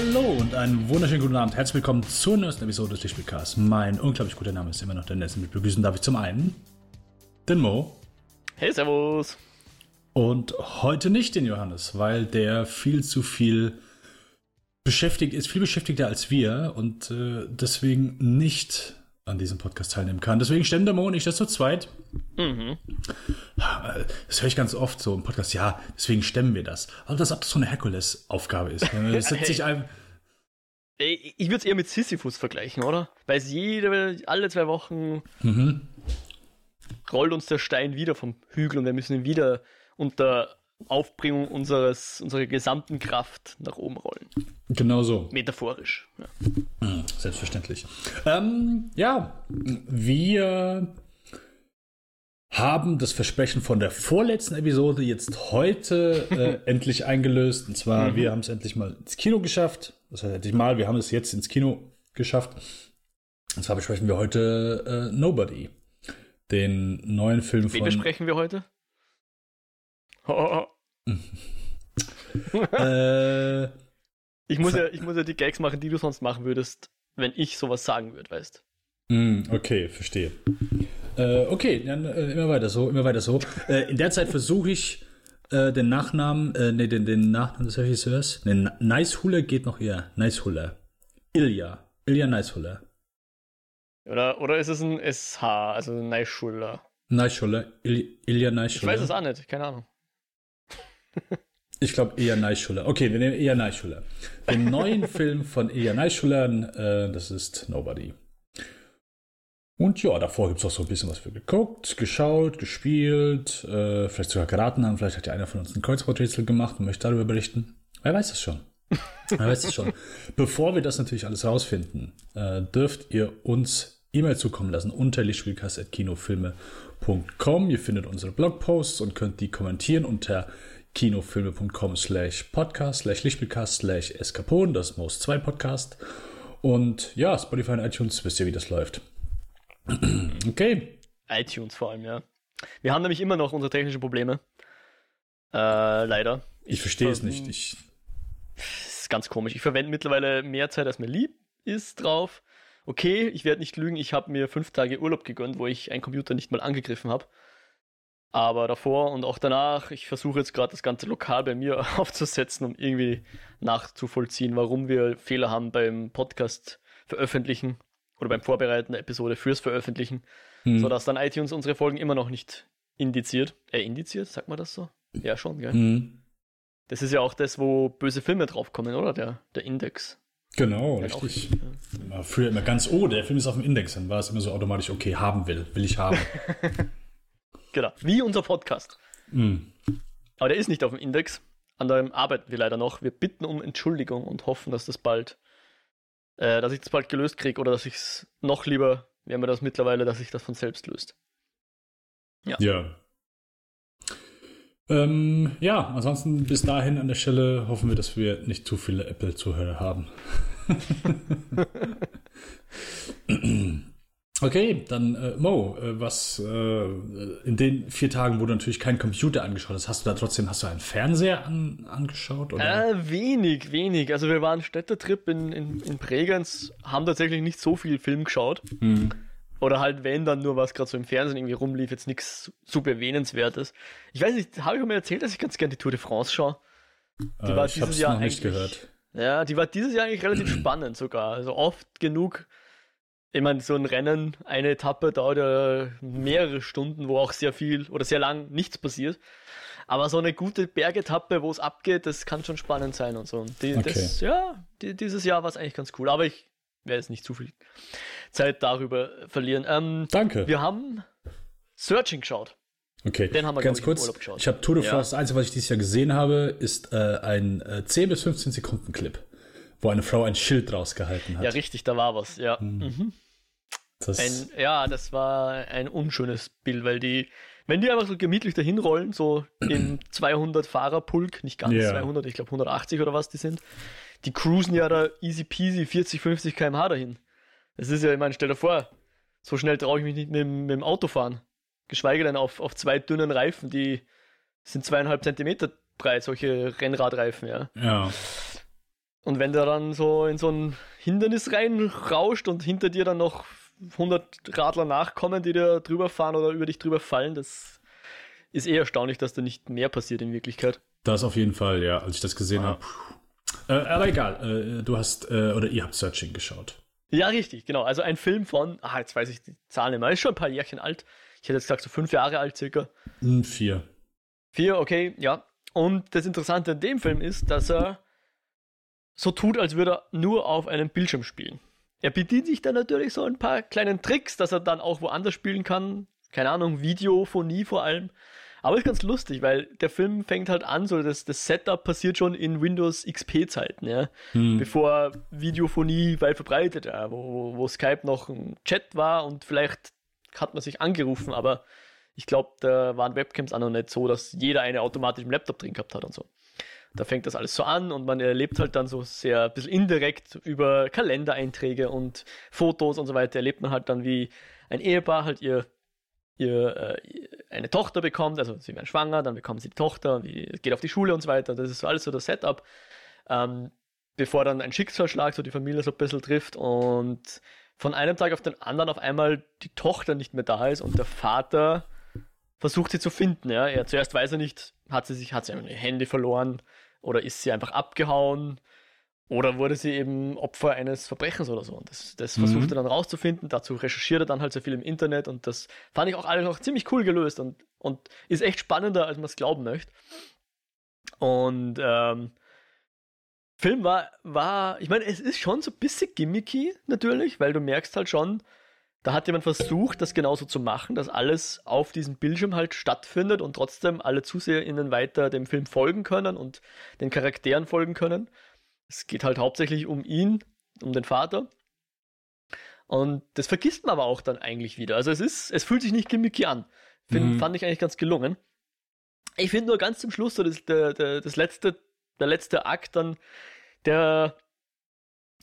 Hallo und einen wunderschönen guten Abend. Herzlich willkommen zur neuesten Episode des Lichtspielcasts. Mein unglaublich guter Name ist immer noch Dennis. Mit begrüßen darf ich zum einen den Mo. Hey, Servus. Und heute nicht den Johannes, weil der viel zu viel beschäftigt ist, viel beschäftigter als wir und äh, deswegen nicht an diesem Podcast teilnehmen kann. Deswegen stemmen der Mo und ich das zu zweit. Mhm. Das höre ich ganz oft so im Podcast. Ja, deswegen stemmen wir das. Aber das ob das so eine Herkules-Aufgabe ist. Das setzt sich ein ich würde es eher mit Sisyphus vergleichen, oder? Weil es jede, alle zwei Wochen mhm. rollt uns der Stein wieder vom Hügel und wir müssen ihn wieder unter Aufbringung unseres, unserer gesamten Kraft nach oben rollen. Genau so. Metaphorisch. Ja. Hm, selbstverständlich. Ähm, ja, wir haben das Versprechen von der vorletzten Episode jetzt heute äh, endlich eingelöst. Und zwar, mhm. wir haben es endlich mal ins Kino geschafft. Das heißt endlich mal, wir haben es jetzt ins Kino geschafft. Und zwar besprechen wir heute äh, Nobody. Den neuen Film Wen von. Wen besprechen wir heute? äh, ich, muss ja, ich muss ja die Gags machen, die du sonst machen würdest, wenn ich sowas sagen würde, weißt mm, Okay, verstehe. Äh, okay, dann äh, immer weiter so, immer weiter so. Äh, in der Zeit versuche ich äh, den Nachnamen, äh, nee, den, den Nachnamen des Regisseurs. Nee, Nicehuller geht noch eher. Nicehuller. Ilja. Ilja Nicehuller. Oder, oder ist es ein SH, also Nicehuller? Nicehuller. Il Ilja Nicehuller. Ich weiß es auch nicht, keine Ahnung. Ich glaube eher Neischuller. Okay, wir nehmen eher Neischuller. Den neuen Film von eher Neischuller, äh, das ist Nobody. Und ja, davor gibt es auch so ein bisschen was für geguckt, geschaut, gespielt, äh, vielleicht sogar geraten haben. Vielleicht hat ja einer von uns ein Kreuzworträtsel gemacht und möchte darüber berichten. Wer weiß das schon. Wer weiß das schon. Bevor wir das natürlich alles rausfinden, äh, dürft ihr uns E-Mail zukommen lassen unter lichtspielcast.kinofilme.com. Ihr findet unsere Blogposts und könnt die kommentieren unter kinofilme.com slash podcast slash Lichtspielcast slash Eskapon, das Most 2 Podcast. Und ja, Spotify und iTunes, wisst ihr, wie das läuft. okay. iTunes vor allem, ja. Wir haben nämlich immer noch unsere technischen Probleme. Äh, leider. Ich, ich verstehe es nicht. Ich ist ganz komisch. Ich verwende mittlerweile mehr Zeit, als mir lieb ist drauf okay, ich werde nicht lügen, ich habe mir fünf Tage Urlaub gegönnt, wo ich einen Computer nicht mal angegriffen habe. Aber davor und auch danach, ich versuche jetzt gerade das ganze Lokal bei mir aufzusetzen, um irgendwie nachzuvollziehen, warum wir Fehler haben beim Podcast veröffentlichen oder beim Vorbereiten der Episode fürs Veröffentlichen, hm. sodass dann iTunes unsere Folgen immer noch nicht indiziert. Äh, indiziert, sagt man das so? Ja, schon, gell? Hm. Das ist ja auch das, wo böse Filme draufkommen, oder? Der, der Index. Genau, ja, richtig. Ja. Früher immer ganz, oh, der Film ist auf dem Index, dann war es immer so automatisch, okay, haben will, will ich haben. genau, wie unser Podcast. Mm. Aber der ist nicht auf dem Index. An dem arbeiten wir leider noch. Wir bitten um Entschuldigung und hoffen, dass das bald, äh, dass ich das bald gelöst kriege oder dass ich es noch lieber, wäre mir das mittlerweile, dass sich das von selbst löst. Ja. Ja, ähm, ja, ansonsten bis dahin an der Stelle hoffen wir, dass wir nicht zu viele Apple-Zuhörer haben. okay, dann äh, Mo, äh, was äh, in den vier Tagen, wo du natürlich keinen Computer angeschaut hast, hast du da trotzdem, hast du einen Fernseher an, angeschaut? Oder? Äh, wenig, wenig. Also wir waren Städtetrip in, in, in Bregenz, haben tatsächlich nicht so viel Film geschaut. Hm. Oder halt, wenn dann nur was gerade so im Fernsehen irgendwie rumlief, jetzt nichts super erwähnenswertes. Ich weiß nicht, habe ich mir erzählt, dass ich ganz gerne die Tour de France schaue? Die äh, war dieses Jahr noch nicht gehört. Ja, die war dieses Jahr eigentlich relativ spannend sogar. Also oft genug. Ich meine, so ein Rennen, eine Etappe dauert ja mehrere Stunden, wo auch sehr viel oder sehr lang nichts passiert. Aber so eine gute Bergetappe, wo es abgeht, das kann schon spannend sein und so. Und die, okay. das, ja, die, dieses Jahr war es eigentlich ganz cool. Aber ich werde jetzt nicht zu viel Zeit darüber verlieren. Ähm, Danke. Wir haben Searching geschaut. Okay, Den haben wir, ganz kurz. Ich, ich habe Tour de France, ja. das Einzige, was ich dieses Jahr gesehen habe, ist äh, ein äh, 10 bis 15 Sekunden Clip, wo eine Frau ein Schild rausgehalten hat. Ja, richtig, da war was, ja. Hm. Mhm. Das ein, ja, das war ein unschönes Bild, weil die, wenn die einfach so gemütlich dahin rollen, so im 200 Fahrerpulk, nicht ganz yeah. 200, ich glaube 180 oder was die sind, die cruisen ja da easy peasy 40, 50 km/h dahin. Das ist ja, ich meine, stell dir vor, so schnell traue ich mich nicht mit, mit, dem Auto fahren. Geschweige denn auf, auf zwei dünnen Reifen, die sind zweieinhalb Zentimeter breit, solche Rennradreifen, ja. Ja. Und wenn der dann so in so ein Hindernis reinrauscht und hinter dir dann noch 100 Radler nachkommen, die dir drüber fahren oder über dich drüber fallen, das ist eher erstaunlich, dass da nicht mehr passiert in Wirklichkeit. Das auf jeden Fall, ja, als ich das gesehen habe. Äh, aber egal, äh, du hast, äh, oder ihr habt Searching geschaut. Ja, richtig, genau. Also ein Film von, ah, jetzt weiß ich die Zahlen nicht mehr, ist schon ein paar Jährchen alt. Ich hätte jetzt gesagt, so fünf Jahre alt circa. Hm, vier. Vier, okay, ja. Und das Interessante an dem Film ist, dass er so tut, als würde er nur auf einem Bildschirm spielen. Er bedient sich dann natürlich so ein paar kleinen Tricks, dass er dann auch woanders spielen kann. Keine Ahnung, Videophonie vor allem. Aber ist ganz lustig, weil der Film fängt halt an, so das, das Setup passiert schon in Windows XP-Zeiten, ja. Hm. Bevor Videophonie weit verbreitet war, wo, wo Skype noch ein Chat war und vielleicht hat man sich angerufen, aber ich glaube, da waren Webcams auch noch nicht so, dass jeder eine automatisch im Laptop drin gehabt hat und so. Da fängt das alles so an und man erlebt halt dann so sehr ein bisschen indirekt über Kalendereinträge und Fotos und so weiter, erlebt man halt dann, wie ein Ehepaar halt ihr ihr äh, eine Tochter bekommt, also sie werden schwanger, dann bekommen sie die Tochter, die geht auf die Schule und so weiter. Das ist so alles so das Setup, ähm, bevor dann ein Schicksalsschlag so die Familie so ein bisschen trifft und von einem Tag auf den anderen auf einmal die Tochter nicht mehr da ist und der Vater versucht sie zu finden. Ja, er zuerst weiß er nicht, hat sie sich, hat sie ein Handy verloren oder ist sie einfach abgehauen oder wurde sie eben Opfer eines Verbrechens oder so? Und das, das mhm. versucht er dann rauszufinden. Dazu recherchiert er dann halt sehr viel im Internet und das fand ich auch alles noch ziemlich cool gelöst und, und ist echt spannender, als man es glauben möchte. Und ähm, Film war, war, ich meine, es ist schon so ein bisschen gimmicky natürlich, weil du merkst halt schon, da hat jemand versucht, das genauso zu machen, dass alles auf diesem Bildschirm halt stattfindet und trotzdem alle ZuseherInnen weiter dem Film folgen können und den Charakteren folgen können. Es geht halt hauptsächlich um ihn, um den Vater. Und das vergisst man aber auch dann eigentlich wieder. Also es ist, es fühlt sich nicht gimmicky an. Find, mhm. Fand ich eigentlich ganz gelungen. Ich finde nur ganz zum Schluss so das, der, der, das letzte, der letzte Akt dann, der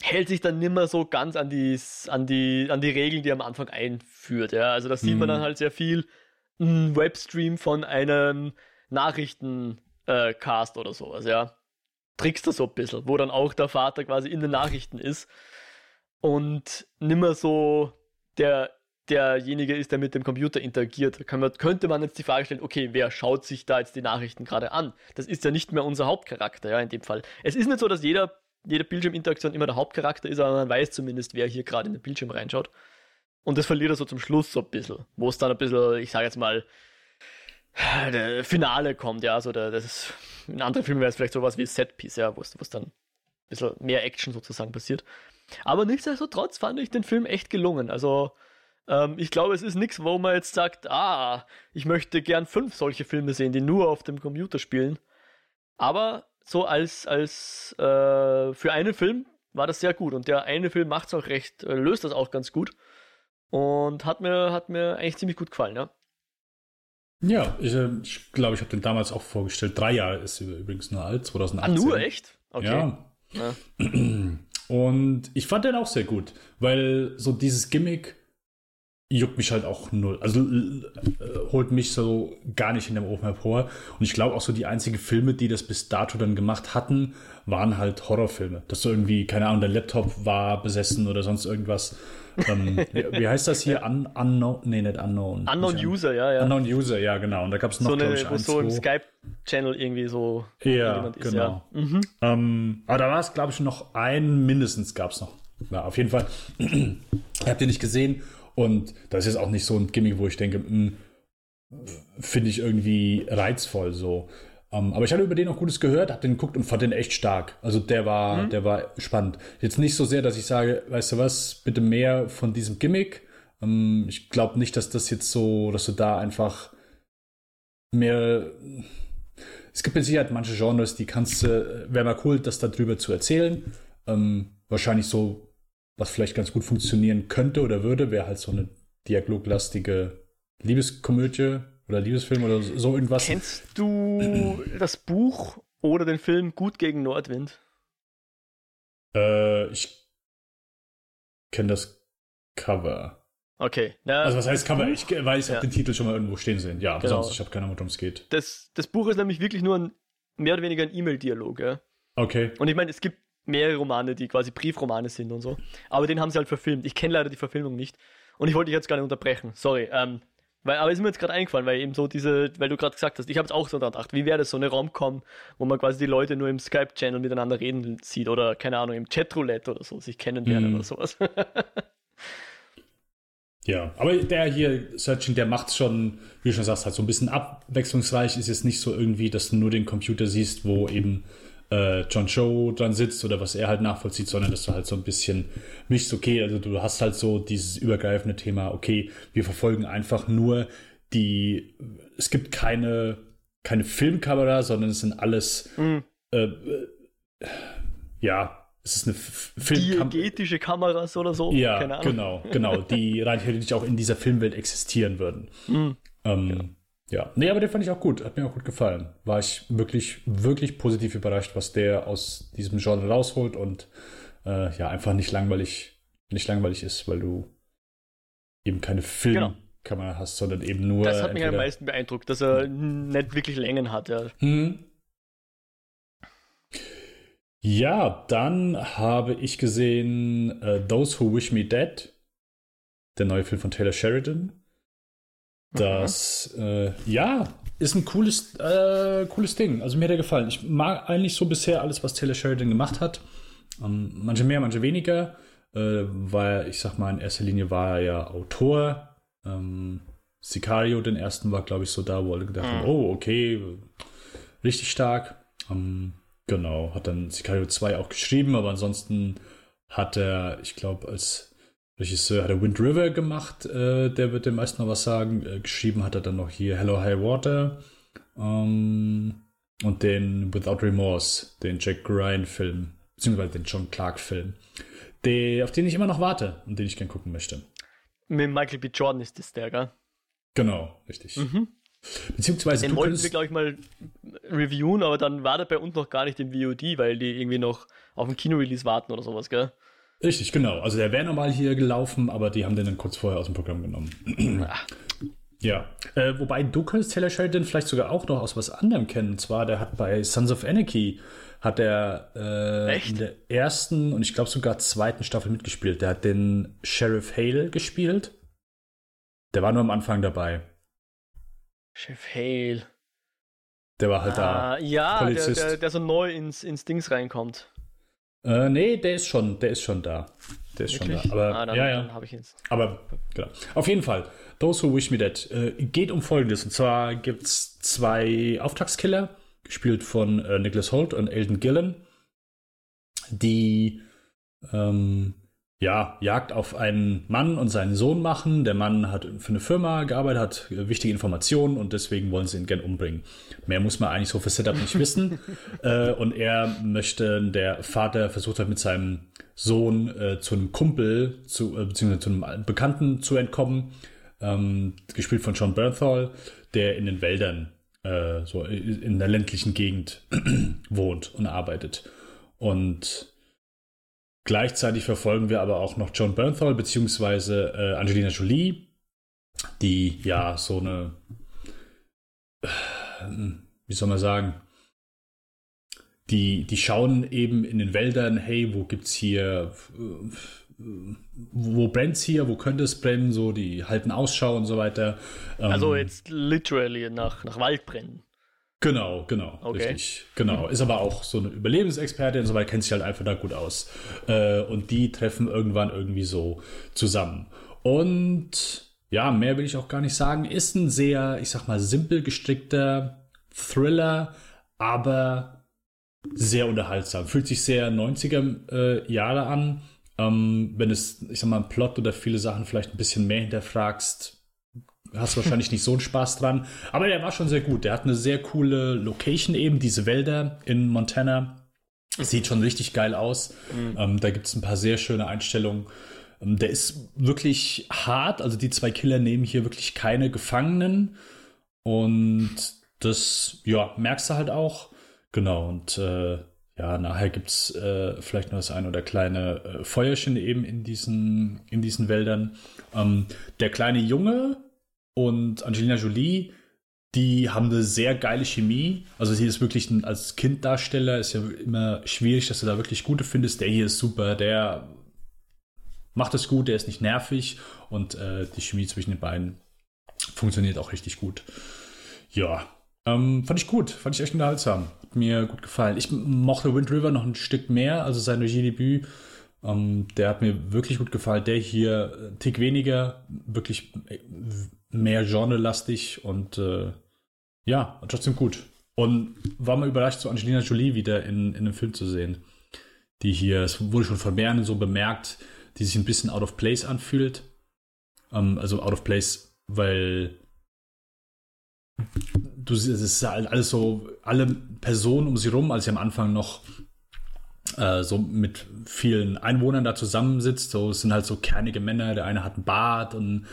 hält sich dann nimmer so ganz an die, an die, an die Regeln, die er am Anfang einführt. Ja? Also da sieht mhm. man dann halt sehr viel ein Webstream von einem Nachrichtencast äh, oder sowas, ja. Trickster so ein bisschen, wo dann auch der Vater quasi in den Nachrichten ist und nimmer so der derjenige ist, der mit dem Computer interagiert. Man, könnte man jetzt die Frage stellen, okay, wer schaut sich da jetzt die Nachrichten gerade an? Das ist ja nicht mehr unser Hauptcharakter, ja, in dem Fall. Es ist nicht so, dass jeder, jede Bildschirminteraktion immer der Hauptcharakter ist, aber man weiß zumindest, wer hier gerade in den Bildschirm reinschaut. Und das verliert er so zum Schluss so ein bisschen, wo es dann ein bisschen, ich sage jetzt mal, der Finale kommt, ja, so der, das ist, in anderen Filmen wäre es vielleicht sowas wie Setpiece, ja, wo es dann ein bisschen mehr Action sozusagen passiert. Aber nichtsdestotrotz fand ich den Film echt gelungen. Also, ähm, ich glaube, es ist nichts, wo man jetzt sagt, ah, ich möchte gern fünf solche Filme sehen, die nur auf dem Computer spielen. Aber so als, als äh, für einen Film war das sehr gut. Und der eine Film macht es auch recht, äh, löst das auch ganz gut. Und hat mir, hat mir eigentlich ziemlich gut gefallen, ja. Ja, ich glaube, ich, glaub, ich habe den damals auch vorgestellt. Drei Jahre ist übrigens nur alt, 2018. Ah, nur echt? Okay. Ja. ja. Und ich fand den auch sehr gut, weil so dieses Gimmick juckt mich halt auch null. Also äh, holt mich so gar nicht in dem Ofen hervor. Und ich glaube auch so die einzigen Filme, die das bis dato dann gemacht hatten, waren halt Horrorfilme. Dass so irgendwie, keine Ahnung, der Laptop war besessen oder sonst irgendwas ähm, wie heißt das hier? Un unknown? Nee, nicht unknown. Unknown nicht User, ja, ja. Unknown User, ja, genau. Und da gab es noch, so glaube ich, ein, so im Skype-Channel irgendwie so ja, ist, genau. Ja. Mhm. Ähm, aber da war es, glaube ich, noch ein, mindestens gab es noch. Ja, auf jeden Fall. Habt ihr nicht gesehen? Und das ist jetzt auch nicht so ein Gimmick, wo ich denke, hm, finde ich irgendwie reizvoll so. Um, ähm, aber ich hatte über den auch Gutes gehört, habe den geguckt und fand den echt stark. Also der war, mhm. der war spannend. Jetzt nicht so sehr, dass ich sage, weißt du was, bitte mehr von diesem Gimmick. Um, ähm, ich glaube nicht, dass das jetzt so, dass du da einfach mehr. Es gibt mit Sicherheit manche Genres, die kannst du, wäre mal cool, das darüber zu erzählen. Um, ähm, wahrscheinlich so, was vielleicht ganz gut funktionieren könnte oder würde, wäre halt so eine dialoglastige Liebeskomödie oder Liebesfilm oder so irgendwas. Kennst du das Buch oder den Film Gut gegen Nordwind? Äh, ich kenne das Cover. Okay. Ja, also was heißt Cover? Buch? Ich weiß, ich habe den Titel schon mal irgendwo stehen sehen. Ja, genau. sonst ich habe keine Ahnung, worum es geht. Das, das Buch ist nämlich wirklich nur ein mehr oder weniger ein E-Mail-Dialog, ja. Okay. Und ich meine, es gibt mehrere Romane, die quasi Briefromane sind und so. Aber den haben sie halt verfilmt. Ich kenne leider die Verfilmung nicht. Und ich wollte dich jetzt gar nicht unterbrechen. Sorry. Ähm, weil, aber ist mir jetzt gerade eingefallen, weil eben so diese, weil du gerade gesagt hast, ich habe es auch so gedacht, wie wäre das so eine Romcom, wo man quasi die Leute nur im Skype-Channel miteinander reden sieht oder keine Ahnung, im Chatroulette oder so, sich kennenlernen mm. oder sowas. ja, aber der hier, Searching, der macht schon, wie du schon sagst, halt so ein bisschen abwechslungsreich, ist jetzt nicht so irgendwie, dass du nur den Computer siehst, wo eben äh, John Cho dran sitzt oder was er halt nachvollzieht, sondern dass du halt so ein bisschen mischst, okay, also du hast halt so dieses übergreifende Thema, okay, wir verfolgen einfach nur die, es gibt keine, keine Filmkamera, sondern es sind alles, mhm. äh, äh, ja, es ist eine Filmkamera. Diegetische Kameras oder so. Ja, genau, genau, die rein theoretisch auch in dieser Filmwelt existieren würden. Mhm. Ähm, ja. Ja, nee, aber den fand ich auch gut. Hat mir auch gut gefallen. War ich wirklich, wirklich positiv überrascht, was der aus diesem Genre rausholt und äh, ja, einfach nicht langweilig, nicht langweilig ist, weil du eben keine Filmkamera genau. hast, sondern eben nur. Das hat mich am meisten beeindruckt, dass er nicht wirklich Längen hat, ja. Hm. Ja, dann habe ich gesehen uh, Those Who Wish Me Dead, der neue Film von Taylor Sheridan. Das, äh, ja, ist ein cooles, äh, cooles Ding. Also mir hat er gefallen. Ich mag eigentlich so bisher alles, was Taylor Sheridan gemacht hat. Ähm, manche mehr, manche weniger. Äh, weil, ich sag mal, in erster Linie war er ja Autor. Ähm, Sicario, den ersten, war, glaube ich, so da, wo alle gedacht haben, mhm. oh, okay, richtig stark. Ähm, genau, hat dann Sicario 2 auch geschrieben, aber ansonsten hat er, ich glaube, als Regisseur hat er Wind River gemacht, äh, der wird den meisten noch was sagen. Äh, geschrieben hat er dann noch hier Hello High Water ähm, und den Without Remorse, den Jack Ryan-Film, beziehungsweise den John Clark-Film, auf den ich immer noch warte und den ich gern gucken möchte. Mit Michael B. Jordan ist das der, gell? Genau, richtig. Mhm. Beziehungsweise den wollten wir, glaube ich, mal reviewen, aber dann war der bei uns noch gar nicht im VOD, weil die irgendwie noch auf den Kino-Release warten oder sowas, gell? Richtig, genau. Also der wäre normal hier gelaufen, aber die haben den dann kurz vorher aus dem Programm genommen. ja. Äh, wobei du könntest Taylor Sheridan vielleicht sogar auch noch aus was anderem kennen. Und zwar, der hat bei Sons of Anarchy hat er äh, in der ersten und ich glaube sogar zweiten Staffel mitgespielt. Der hat den Sheriff Hale gespielt. Der war nur am Anfang dabei. Sheriff Hale. Der war halt ah, da. Ja, der, der, der, so neu ins, ins Dings reinkommt. Äh, nee, der ist schon, der ist schon da. Der ist Wirklich? schon da. Aber, ah, dann, ja, ja. ich jetzt. Aber, genau. Auf jeden Fall, Those Who Wish Me Dead äh, geht um Folgendes. Und zwar gibt es zwei Auftragskiller, gespielt von äh, Nicholas Holt und Elton Gillen, die ähm, ja, Jagd auf einen Mann und seinen Sohn machen. Der Mann hat für eine Firma gearbeitet, hat wichtige Informationen und deswegen wollen sie ihn gern umbringen. Mehr muss man eigentlich so für Setup nicht wissen. äh, und er möchte, der Vater versucht hat mit seinem Sohn äh, zu einem Kumpel, zu, äh, beziehungsweise zu einem Bekannten zu entkommen, ähm, gespielt von John Bernthal, der in den Wäldern, äh, so in der ländlichen Gegend wohnt und arbeitet. Und Gleichzeitig verfolgen wir aber auch noch John Bernthal bzw. äh, Angelina Jolie, die ja so eine, äh, wie soll man sagen, die, die schauen eben in den Wäldern, hey, wo gibt's hier, äh, wo brennt's hier, wo könnte es brennen, so, die halten Ausschau und so weiter. also ähm, jetzt literally nach, nach Waldbrennen. Genau, genau, okay. richtig. Genau. Ist aber auch so eine Überlebensexpertin, so kennt sich halt einfach da gut aus. Äh, und die treffen irgendwann irgendwie so zusammen. Und ja, mehr will ich auch gar nicht sagen. Ist ein sehr, ich sag mal, simpel gestrickter Thriller, aber sehr unterhaltsam. Fühlt sich sehr 90er äh, Jahre an. Ähm, wenn es, ich sag mal, Plot oder viele Sachen vielleicht ein bisschen mehr hinterfragst, hast wahrscheinlich nicht so einen Spaß dran. Aber der war schon sehr gut. Der hat eine sehr coole Location eben, diese Wälder in Montana. Sieht schon richtig geil aus. Mhm. Ähm, da gibt es ein paar sehr schöne Einstellungen. Ähm, der ist wirklich hart. Also die zwei Killer nehmen hier wirklich keine Gefangenen. Und das, ja, merkst du halt auch. Genau. Und äh, ja, nachher gibt es äh, vielleicht noch das ein oder kleine äh, Feuerchen eben in diesen, in diesen Wäldern. Ähm, der kleine Junge, und Angelina Jolie die haben eine sehr geile Chemie. Also sie ist wirklich ein, als Kinddarsteller ist ja immer schwierig, dass du da wirklich gute findest. Der hier ist super, der macht es gut, der ist nicht nervig und äh, die Chemie zwischen den beiden funktioniert auch richtig gut. Ja, ähm, fand ich gut, fand ich echt unterhaltsam. Hat mir gut gefallen. Ich mochte Wind River noch ein Stück mehr, also sein Regiedebüt. Ähm, der hat mir wirklich gut gefallen. Der hier äh, Tick weniger, wirklich äh, mehr genrelastig und äh, ja, trotzdem gut. Und war mal überrascht, so Angelina Jolie wieder in, in einem Film zu sehen. Die hier, es wurde schon von mehreren so bemerkt, die sich ein bisschen out of place anfühlt. Ähm, also out of place, weil du es ist halt alles so, alle Personen um sie rum, als sie am Anfang noch äh, so mit vielen Einwohnern da zusammensitzt, so es sind halt so kernige Männer, der eine hat einen Bart und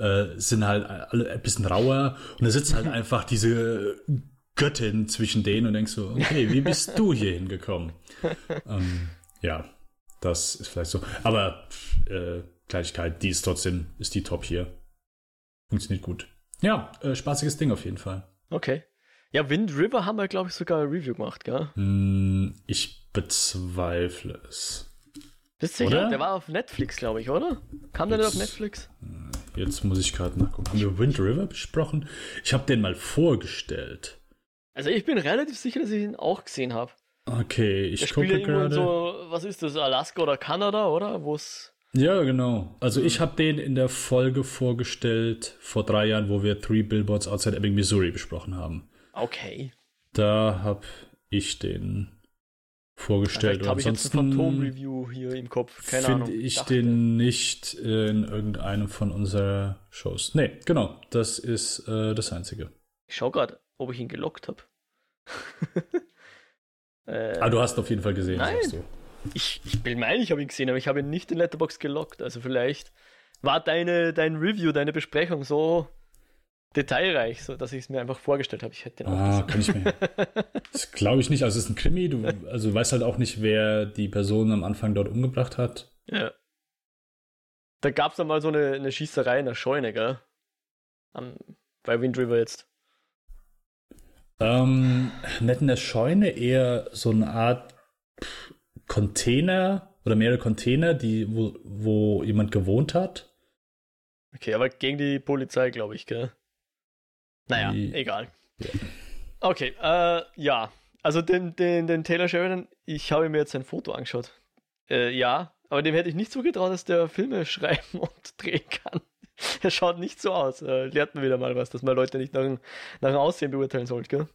äh, sind halt alle ein bisschen rauer und da sitzt halt einfach diese Göttin zwischen denen und denkst so, okay, wie bist du hier hingekommen? ähm, ja, das ist vielleicht so. Aber äh, Kleinigkeit, die ist trotzdem, ist die top hier. Funktioniert gut. Ja, äh, spaßiges Ding auf jeden Fall. Okay. Ja, Wind River haben wir, glaube ich, sogar ein Review gemacht, gell? Hm, ich bezweifle es. Bist du sicher? Der war auf Netflix, glaube ich, oder? Kam der nicht auf Netflix? Jetzt muss ich gerade nachgucken. Haben wir Wind River besprochen? Ich habe den mal vorgestellt. Also ich bin relativ sicher, dass ich ihn auch gesehen habe. Okay, ich gucke gerade. So, was ist das, Alaska oder Kanada, oder? Wo es ja, genau. Also ich habe den in der Folge vorgestellt vor drei Jahren, wo wir Three Billboards Outside Ebbing, Missouri besprochen haben. Okay. Da habe ich den vorgestellt. Habe ich jetzt ein Phantom-Review hier im Kopf. Keine Ahnung. Finde ich Dachte. den nicht in irgendeinem von unseren Shows. Nee, genau. Das ist äh, das Einzige. Ich schau gerade, ob ich ihn gelockt habe. äh, ah, du hast auf jeden Fall gesehen, nein. sagst du. Ich, ich bin mein, ich habe ihn gesehen, aber ich habe ihn nicht in Letterbox gelockt. Also vielleicht war deine, dein Review, deine Besprechung so detailreich, so dass ich es mir einfach vorgestellt habe. Ich hätte den ah, kann ich mir. Das glaube ich nicht. Also es ist ein Krimi. Du, also weißt halt auch nicht, wer die Person am Anfang dort umgebracht hat. Ja. Da gab es dann mal so eine, eine Schießerei in der Scheune, gell? Am, bei Wind River jetzt. Ähm, nicht in der Scheune, eher so eine Art Container oder mehrere Container, die, wo, wo jemand gewohnt hat. Okay, aber gegen die Polizei, glaube ich, gell? Naja, die, egal. Ja. Okay, äh, ja. Also den, den, den Taylor Sheridan, ich habe mir jetzt ein Foto angeschaut. Äh, ja, aber dem hätte ich nicht zugetraut, dass der Filme schreiben und drehen kann. Er schaut nicht so aus. Äh, lernt man wieder mal was, dass man Leute nicht nach, nach dem Aussehen beurteilen sollte, gell?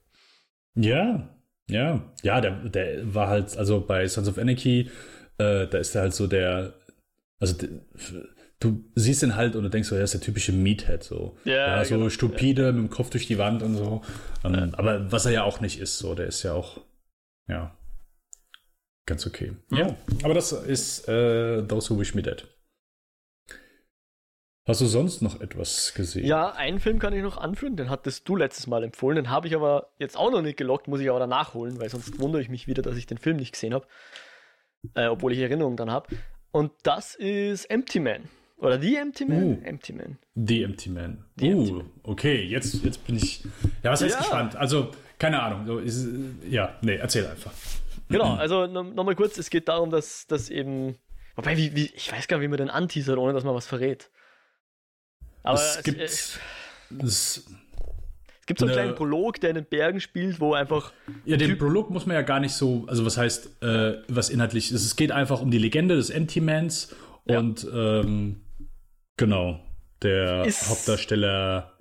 Ja, ja, ja, der, der war halt, also bei Sons of Anarchy, äh, da ist er halt so der, also der, du siehst ihn halt und du denkst so, er ist der typische Meathead, so. Ja, ja so genau. stupide, ja. mit dem Kopf durch die Wand und so. Ähm. Aber was er ja auch nicht ist, so, der ist ja auch, ja, ganz okay. Ja, aber das ist äh, Those Who Wish Me Dead. Hast du sonst noch etwas gesehen? Ja, einen Film kann ich noch anführen, den hattest du letztes Mal empfohlen. Den habe ich aber jetzt auch noch nicht gelockt, muss ich aber danach holen, weil sonst wundere ich mich wieder, dass ich den Film nicht gesehen habe. Äh, obwohl ich Erinnerungen dran habe. Und das ist Empty Man. Oder The Empty Man? Uh, Empty Man. The Empty Man. The uh, Empty Man. okay, jetzt, jetzt bin ich. Ja, was heißt ja. gespannt? Also, keine Ahnung. So, ist, ja, nee, erzähl einfach. Genau, also nochmal noch kurz: Es geht darum, dass, dass eben. Wobei, wie, wie, ich weiß gar nicht, wie man den anteasert, ohne dass man was verrät. Aber es, es gibt. Es, es, es gibt so einen kleinen Prolog, der in den Bergen spielt, wo einfach. Ja, den Prolog muss man ja gar nicht so. Also, was heißt, äh, was inhaltlich ist. Es geht einfach um die Legende des Anti-Mans ja. und ähm, genau. Der ist, Hauptdarsteller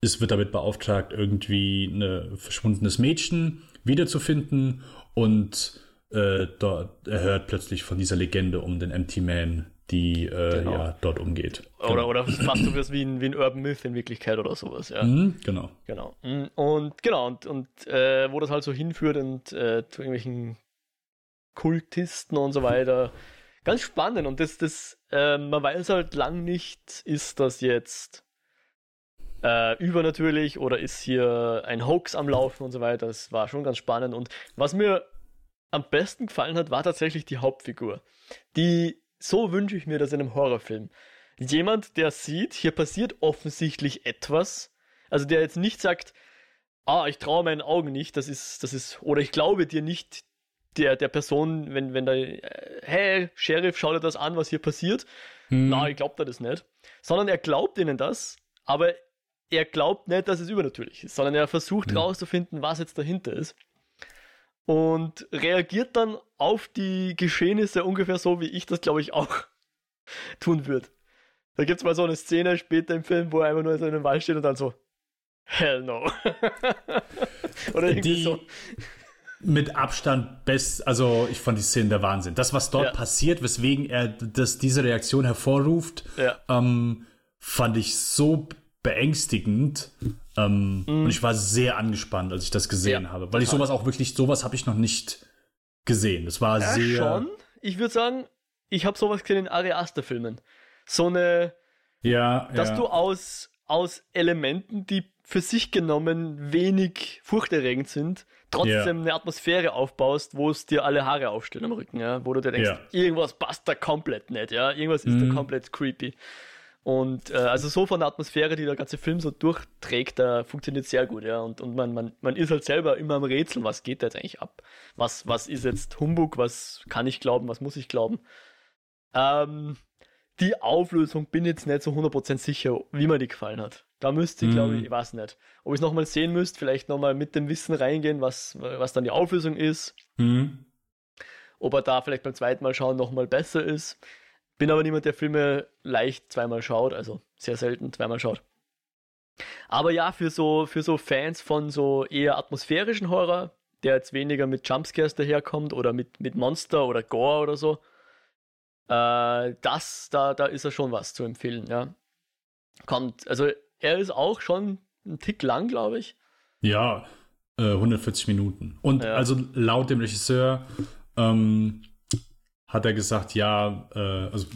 ist, wird damit beauftragt, irgendwie ein verschwundenes Mädchen wiederzufinden und äh, dort, er hört plötzlich von dieser Legende um den Empty Man die äh, genau. ja, dort umgeht. Oder, genau. oder fast so wie ein, wie ein Urban Myth in Wirklichkeit oder sowas, ja. Mhm, genau. Genau. Mhm. Und genau, und, und äh, wo das halt so hinführt und äh, zu irgendwelchen Kultisten und so weiter. Ganz spannend. Und das, das, äh, man weiß halt lang nicht, ist das jetzt äh, übernatürlich oder ist hier ein Hoax am Laufen und so weiter. Das war schon ganz spannend. Und was mir am besten gefallen hat, war tatsächlich die Hauptfigur. Die so wünsche ich mir das in einem Horrorfilm. Jemand, der sieht, hier passiert offensichtlich etwas, Also der jetzt nicht sagt, ah, ich traue meinen Augen nicht, das ist, das ist, oder ich glaube dir nicht, der, der Person, wenn, wenn da, äh, hey, Sheriff, schau dir das an, was hier passiert. Hm. Na, ich glaube das nicht. Sondern er glaubt ihnen das, aber er glaubt nicht, dass es übernatürlich ist, sondern er versucht hm. rauszufinden, was jetzt dahinter ist. Und reagiert dann auf die Geschehnisse ungefähr so, wie ich das, glaube ich, auch tun würde. Da gibt es mal so eine Szene später im Film, wo er einfach nur in so einem Wald steht und dann so, hell no. Oder irgendwie die, so mit Abstand best, also ich fand die Szene der Wahnsinn. Das, was dort ja. passiert, weswegen er das, diese Reaktion hervorruft, ja. ähm, fand ich so beängstigend. Ähm, mhm. Und ich war sehr angespannt, als ich das gesehen ja, habe. Weil ich sowas auch wirklich, sowas habe ich noch nicht gesehen. Das war sehr. schon. Ich würde sagen, ich habe sowas gesehen in Ari Aster Filmen. So eine. Ja. Dass du aus, aus Elementen, die für sich genommen wenig furchterregend sind, trotzdem yeah. eine Atmosphäre aufbaust, wo es dir alle Haare aufstellen am Rücken, ja, wo du dir denkst, yeah. irgendwas passt da komplett nicht, ja, irgendwas ist mm. da mhm. komplett creepy. Und äh, also so von der Atmosphäre, die der ganze Film so durchträgt, da funktioniert sehr gut, ja. Und, und man, man, man ist halt selber immer am Rätseln, was geht da jetzt eigentlich ab? Was, was ist jetzt Humbug, was kann ich glauben, was muss ich glauben? Ähm, die Auflösung bin jetzt nicht so 100% sicher, wie mir die gefallen hat. Da müsste ich, mm. glaube ich, ich weiß nicht. Ob ich es nochmal sehen müsste, vielleicht nochmal mit dem Wissen reingehen, was, was dann die Auflösung ist. Mm. Ob er da vielleicht beim zweiten Mal schauen nochmal besser ist. Bin aber niemand, der Filme leicht zweimal schaut, also sehr selten zweimal schaut. Aber ja, für so, für so Fans von so eher atmosphärischen Horror, der jetzt weniger mit Jumpscares daherkommt oder mit, mit Monster oder Gore oder so, äh, das, da, da ist er schon was zu empfehlen, ja. Kommt, also er ist auch schon ein Tick lang, glaube ich. Ja, äh, 140 Minuten. Und ja. also laut dem Regisseur ähm, hat er gesagt, ja, äh, also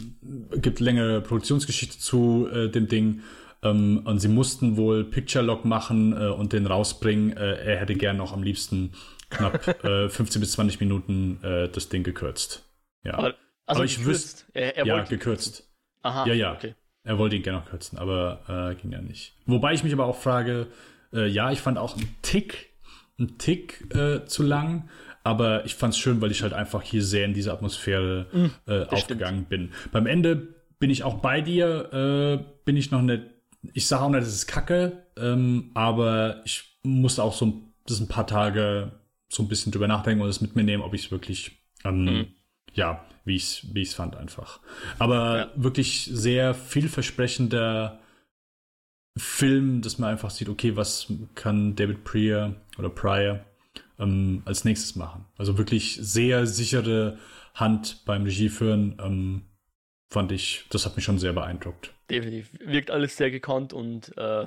gibt längere Produktionsgeschichte zu äh, dem Ding. Ähm, und sie mussten wohl Picture Log machen äh, und den rausbringen. Äh, er hätte gern noch am liebsten knapp 15 äh, bis 20 Minuten das Ding gekürzt. Ja. Aber also aber ich wüsste. Er, er ja, gekürzt. Aha. Ja, ja. Okay. Er wollte ihn gerne noch kürzen, aber äh, ging ja nicht. Wobei ich mich aber auch frage, äh, ja, ich fand auch einen Tick, einen Tick äh, zu lang, aber ich fand es schön, weil ich halt einfach hier sehr in diese Atmosphäre mhm, aufgegangen stimmt. bin. Beim Ende bin ich auch bei dir, äh, bin ich noch nicht, ich sage auch nicht, das ist kacke, ähm, aber ich musste auch so das ein paar Tage so ein bisschen drüber nachdenken und es mit mir nehmen, ob ich es wirklich ähm, mhm ja, wie ich es wie ich's fand einfach. Aber ja. wirklich sehr vielversprechender Film, dass man einfach sieht, okay, was kann David Prior oder Pryor ähm, als nächstes machen. Also wirklich sehr sichere Hand beim Regieführen. Ähm, fand ich, das hat mich schon sehr beeindruckt. Definitiv. Wirkt alles sehr gekonnt und äh,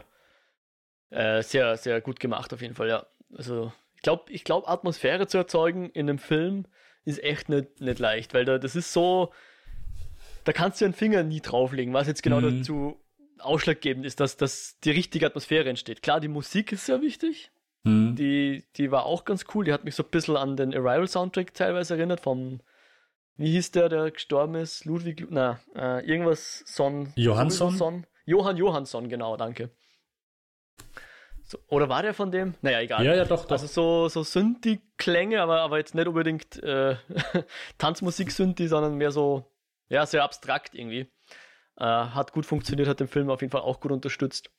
äh, sehr, sehr gut gemacht auf jeden Fall, ja. Also ich glaube, ich glaub, Atmosphäre zu erzeugen in einem Film ist echt nicht, nicht leicht, weil da, das ist so, da kannst du einen Finger nie drauflegen, was jetzt genau mhm. dazu ausschlaggebend ist, dass, dass die richtige Atmosphäre entsteht. Klar, die Musik ist sehr wichtig. Mhm. Die, die war auch ganz cool. Die hat mich so ein bisschen an den Arrival-Soundtrack teilweise erinnert, vom, wie hieß der, der gestorben ist? Ludwig, na, äh, irgendwas Son. Johansson? Son? Johann Johansson, genau, danke. So, oder war der von dem? Naja, egal. Ja, ja, doch, doch. Also so, so Synthi-Klänge, aber, aber jetzt nicht unbedingt äh, Tanzmusik-Synthi, sondern mehr so, ja, sehr abstrakt irgendwie. Äh, hat gut funktioniert, hat den Film auf jeden Fall auch gut unterstützt.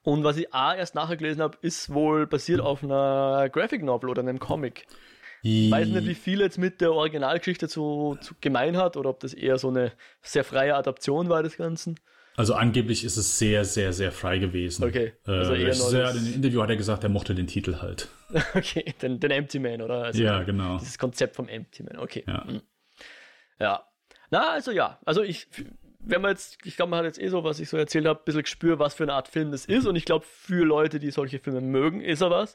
Und was ich A erst nachher gelesen habe, ist wohl basiert auf einer Graphic Novel oder einem Comic. Ich weiß nicht, wie viel jetzt mit der Originalgeschichte zu, zu gemein hat oder ob das eher so eine sehr freie Adaption war des Ganzen. Also angeblich ist es sehr, sehr, sehr frei gewesen. Okay. Also äh, sehr, in dem Interview hat er gesagt, er mochte den Titel halt. Okay, den, den Empty Man, oder? Also ja, genau. Dieses Konzept vom Empty Man, okay. Ja. Hm. ja. Na, also ja. Also ich, wenn man jetzt, ich glaube, man hat jetzt eh so, was ich so erzählt habe, ein bisschen gespürt, was für eine Art Film das ist. Und ich glaube, für Leute, die solche Filme mögen, ist er was.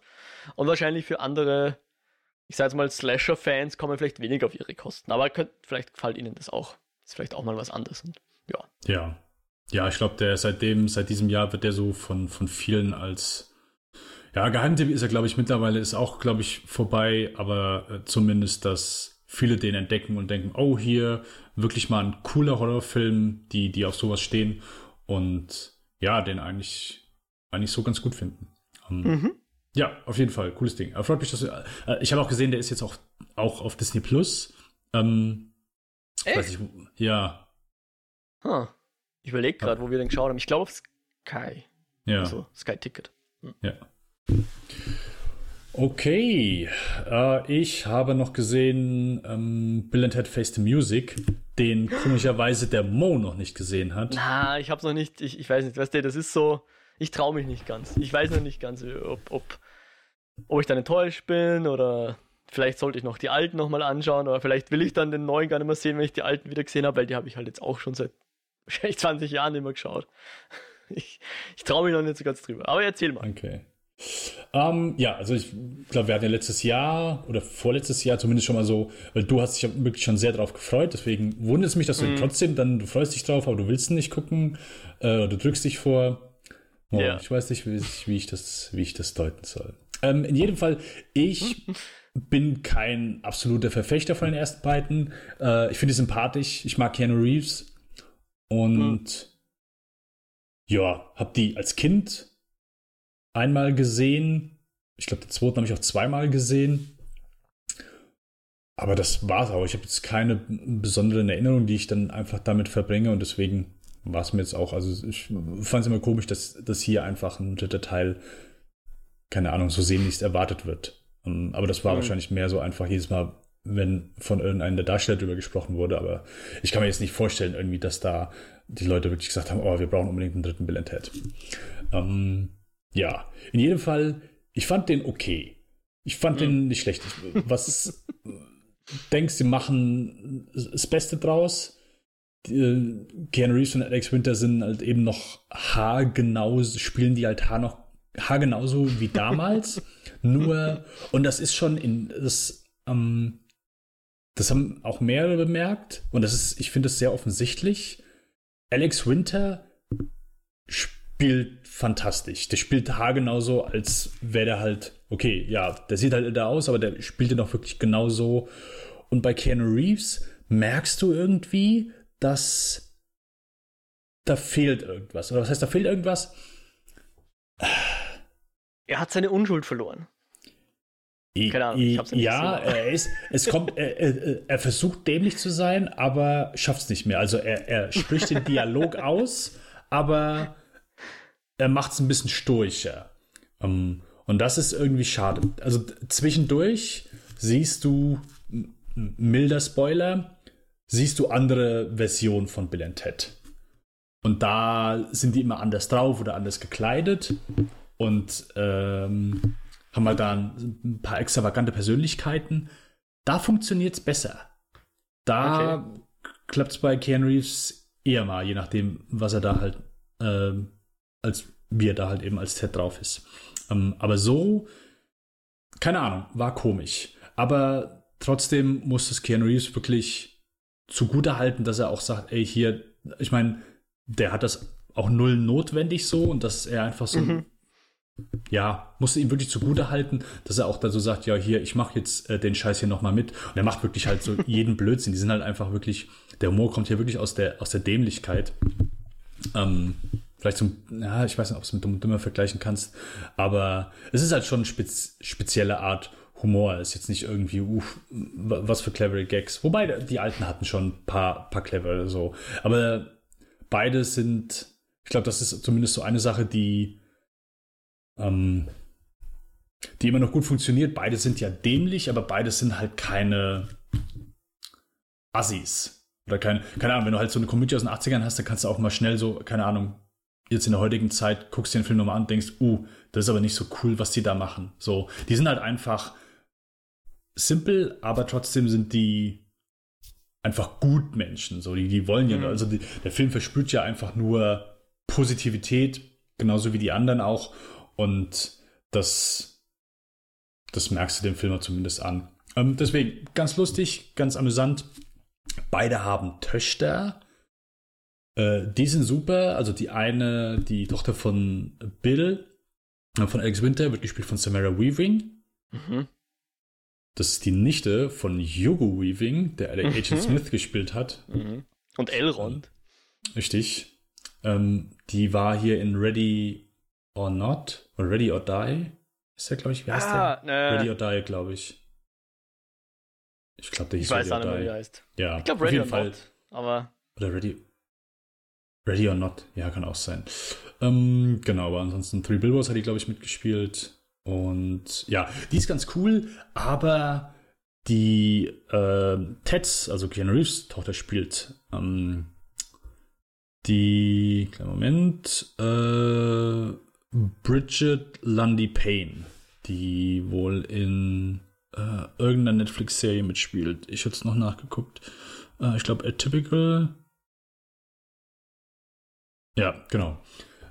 Und wahrscheinlich für andere, ich sage jetzt mal, Slasher-Fans kommen vielleicht weniger auf ihre Kosten. Aber könnt, vielleicht gefällt ihnen das auch. Das ist vielleicht auch mal was anderes. Und, ja. Ja. Ja, ich glaube, der seitdem, seit diesem Jahr wird der so von, von vielen als ja, Geheimtipp ist er, glaube ich, mittlerweile ist auch, glaube ich, vorbei, aber äh, zumindest, dass viele den entdecken und denken, oh, hier wirklich mal ein cooler Horrorfilm, die, die auf sowas stehen und ja, den eigentlich eigentlich so ganz gut finden. Um, ähm, mhm. Ja, auf jeden Fall, cooles Ding. Aber freut mich, dass du, äh, ich habe auch gesehen, der ist jetzt auch, auch auf Disney Plus. Ähm, Echt? Weiß ich, ja. Huh. Ich überlege gerade, wo wir den geschaut haben. Ich glaube auf Sky. Ja. Also Sky Ticket. Hm. Ja. Okay, äh, ich habe noch gesehen ähm, Bill and Ted Face the Music, den komischerweise der Mo noch nicht gesehen hat. Na, ich habe noch nicht, ich, ich weiß nicht, weißt du, das ist so, ich traue mich nicht ganz. Ich weiß noch nicht ganz, ob, ob, ob ich dann enttäuscht bin oder vielleicht sollte ich noch die alten nochmal anschauen oder vielleicht will ich dann den neuen gar nicht mehr sehen, wenn ich die alten wieder gesehen habe, weil die habe ich halt jetzt auch schon seit wahrscheinlich 20 Jahren immer geschaut. Ich, ich traue mich noch nicht so ganz drüber. Aber erzähl mal. Okay. Ähm, ja, also ich glaube, wir hatten ja letztes Jahr oder vorletztes Jahr zumindest schon mal so, weil du hast dich ja wirklich schon sehr darauf gefreut, deswegen wundert es mich, dass du mm. trotzdem dann, du freust dich drauf, aber du willst nicht gucken, äh, du drückst dich vor. Oh, ja. Ich weiß nicht, wie ich, wie ich, das, wie ich das deuten soll. Ähm, in jedem Fall, ich bin kein absoluter Verfechter von den ersten beiden. Äh, ich finde die sympathisch, ich mag Keanu Reeves und mm. ja, hab die als Kind einmal gesehen. Ich glaube, den zweiten habe ich auch zweimal gesehen. Aber das war's auch. Ich habe jetzt keine besonderen Erinnerungen, die ich dann einfach damit verbringe und deswegen war es mir jetzt auch. Also ich fand es immer komisch, dass, dass hier einfach ein dritter Teil, keine Ahnung, so sehnlichst erwartet wird. Ähm, aber das war mhm. wahrscheinlich mehr so einfach jedes Mal, wenn von irgendeinem der Darsteller darüber gesprochen wurde. Aber ich kann mir jetzt nicht vorstellen, irgendwie, dass da die Leute wirklich gesagt haben, oh, wir brauchen unbedingt einen dritten Bill Ted. Ähm, ja, in jedem Fall, ich fand den okay. Ich fand mhm. den nicht schlecht. Was denkst du, machen das Beste draus? Äh, Keanu Reeves und Alex Winter sind halt eben noch haargenau, spielen die halt haar noch haargenauso wie damals. Nur, und das ist schon in, das, ähm, das haben auch mehrere bemerkt, und das ist, ich finde es sehr offensichtlich. Alex Winter spielt fantastisch. Der spielt haargenauso, als wäre der halt, okay, ja, der sieht halt da aus, aber der spielt den auch wirklich genauso. Und bei Keanu Reeves merkst du irgendwie, dass da fehlt irgendwas. Oder was heißt, da fehlt irgendwas? Er hat seine Unschuld verloren. Keine Ahnung, ich hab's nicht Ja, er ist, es kommt, er, er, er, versucht dämlich zu sein, aber schafft es nicht mehr. Also er, er spricht den Dialog aus, aber er macht es ein bisschen stoischer. Um, ähm, und das ist irgendwie schade. Also zwischendurch siehst du, milder Spoiler, siehst du andere Versionen von Bill and Ted. Und da sind die immer anders drauf oder anders gekleidet und ähm, haben halt da ein paar extravagante Persönlichkeiten. Da funktioniert es besser. Da okay. klappt es bei Keanu Reeves eher mal, je nachdem, was er da halt ähm, als wie er da halt eben als Ted drauf ist. Ähm, aber so, keine Ahnung, war komisch. Aber trotzdem muss es Keanu Reeves wirklich zugute halten, dass er auch sagt, ey, hier, ich meine, der hat das auch null notwendig so und dass er einfach so, mhm. Ja, musste ihm wirklich zugute halten, dass er auch da so sagt, ja, hier, ich mache jetzt äh, den Scheiß hier nochmal mit. Und er macht wirklich halt so jeden Blödsinn. Die sind halt einfach wirklich, der Humor kommt hier wirklich aus der, aus der Dämlichkeit. Ähm, vielleicht zum, ja, ich weiß nicht, ob du es mit Dumm und Dümmer vergleichen kannst, aber es ist halt schon eine spez spezielle Art Humor. Es ist jetzt nicht irgendwie, uff, was für clevere Gags. Wobei die alten hatten schon ein paar, paar clevere so. Aber beide sind, ich glaube, das ist zumindest so eine Sache, die, ähm, die immer noch gut funktioniert. Beide sind ja dämlich, aber beide sind halt keine Assis. Oder kein, keine Ahnung, wenn du halt so eine Komödie aus den 80ern hast, dann kannst du auch mal schnell so, keine Ahnung, jetzt in der heutigen Zeit guckst du den Film nochmal an und denkst, uh, das ist aber nicht so cool, was die da machen. So, die sind halt einfach simpel, aber trotzdem sind die einfach gut Menschen. So, die, die wollen ja, mhm. also die, der Film verspürt ja einfach nur Positivität, genauso wie die anderen auch. Und das, das merkst du dem Film zumindest an. Ähm, deswegen ganz lustig, ganz amüsant. Beide haben Töchter. Äh, die sind super. Also die eine, die Tochter von Bill, äh, von Alex Winter, wird gespielt von Samara Weaving. Mhm. Das ist die Nichte von Hugo Weaving, der mhm. Agent Smith gespielt hat. Mhm. Und Elrond. Richtig. Ähm, die war hier in Ready or Not, oder Ready or Die. Ist der, glaube ich, wie heißt Ah, der? äh, Ready or Die, glaube ich. Ich glaube, der hieß ich weiß Ready nicht or wie Die. er heißt. Ja, Ich glaube, Ready or Fall. Not. Aber Oder Ready. Ready or Not, ja, kann auch sein. Ähm, genau, aber ansonsten Three Billboards hat die, glaube ich, mitgespielt. Und ja, die ist ganz cool, aber die äh, Ted, also Keanu Reeves Tochter spielt ähm, die, kleinen Moment, äh, Bridget Lundy Payne, die wohl in äh, irgendeiner Netflix-Serie mitspielt. Ich hätte es noch nachgeguckt. Äh, ich glaube, Atypical. Ja, genau.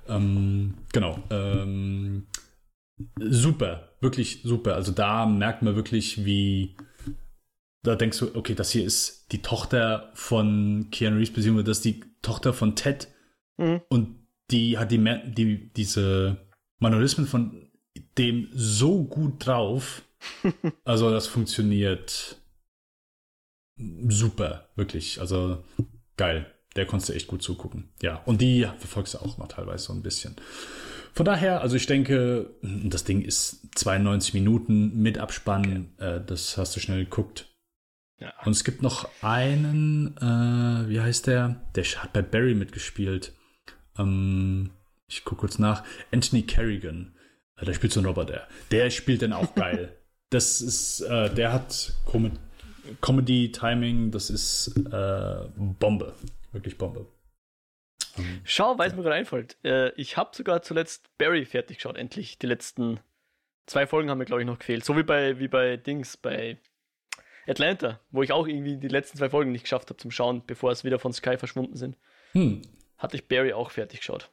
Ähm, genau. Ähm, super, wirklich super. Also da merkt man wirklich, wie. Da denkst du, okay, das hier ist die Tochter von Keanu Reeves, beziehungsweise das ist die Tochter von Ted. Mhm. Und die hat die, die diese Manualismen von dem so gut drauf. Also das funktioniert super, wirklich. Also geil. Der konntest du echt gut zugucken. Ja, und die verfolgst du auch noch teilweise so ein bisschen. Von daher, also ich denke, das Ding ist 92 Minuten mit Abspann. Äh, das hast du schnell geguckt. ja. Und es gibt noch einen, äh, wie heißt der? Der hat bei Barry mitgespielt. Ähm, ich gucke kurz nach. Anthony Kerrigan. Äh, der spielt so einen Roboter. Der spielt dann auch geil. Das ist, äh, der hat Com Comedy, Timing, das ist äh, Bombe. Wirklich Bombe. Ähm, Schau, weil es mir gerade einfällt. Äh, ich habe sogar zuletzt Barry fertig geschaut, endlich. Die letzten zwei Folgen haben mir, glaube ich, noch gefehlt. So wie bei, wie bei Dings, bei Atlanta, wo ich auch irgendwie die letzten zwei Folgen nicht geschafft habe zum Schauen, bevor es wieder von Sky verschwunden sind. hm, Hatte ich Barry auch fertig geschaut.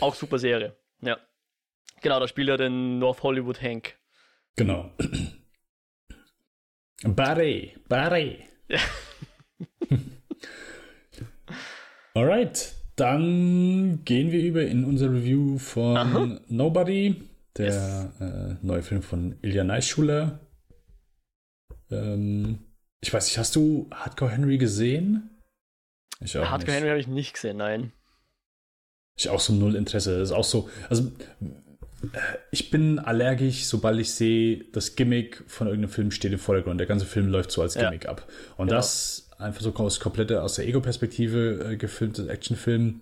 Auch super Serie. Ja. Genau, da spielt er den North Hollywood Hank. genau. Barry, Barry. Ja. Alright, dann gehen wir über in unser Review von Aha. Nobody, der äh, neue Film von Ilya Neischuler. Ähm, ich weiß nicht, hast du Hardcore Henry gesehen? Ich auch Hardcore nicht. Henry habe ich nicht gesehen, nein. Ich auch so null Interesse. Das ist auch so, also äh, ich bin allergisch, sobald ich sehe, das Gimmick von irgendeinem Film steht im Vordergrund. Der ganze Film läuft so als Ja. Gimmick ab. Und Genau. das einfach so aus komplette aus der Ego-Perspektive äh, gefilmtes Actionfilm.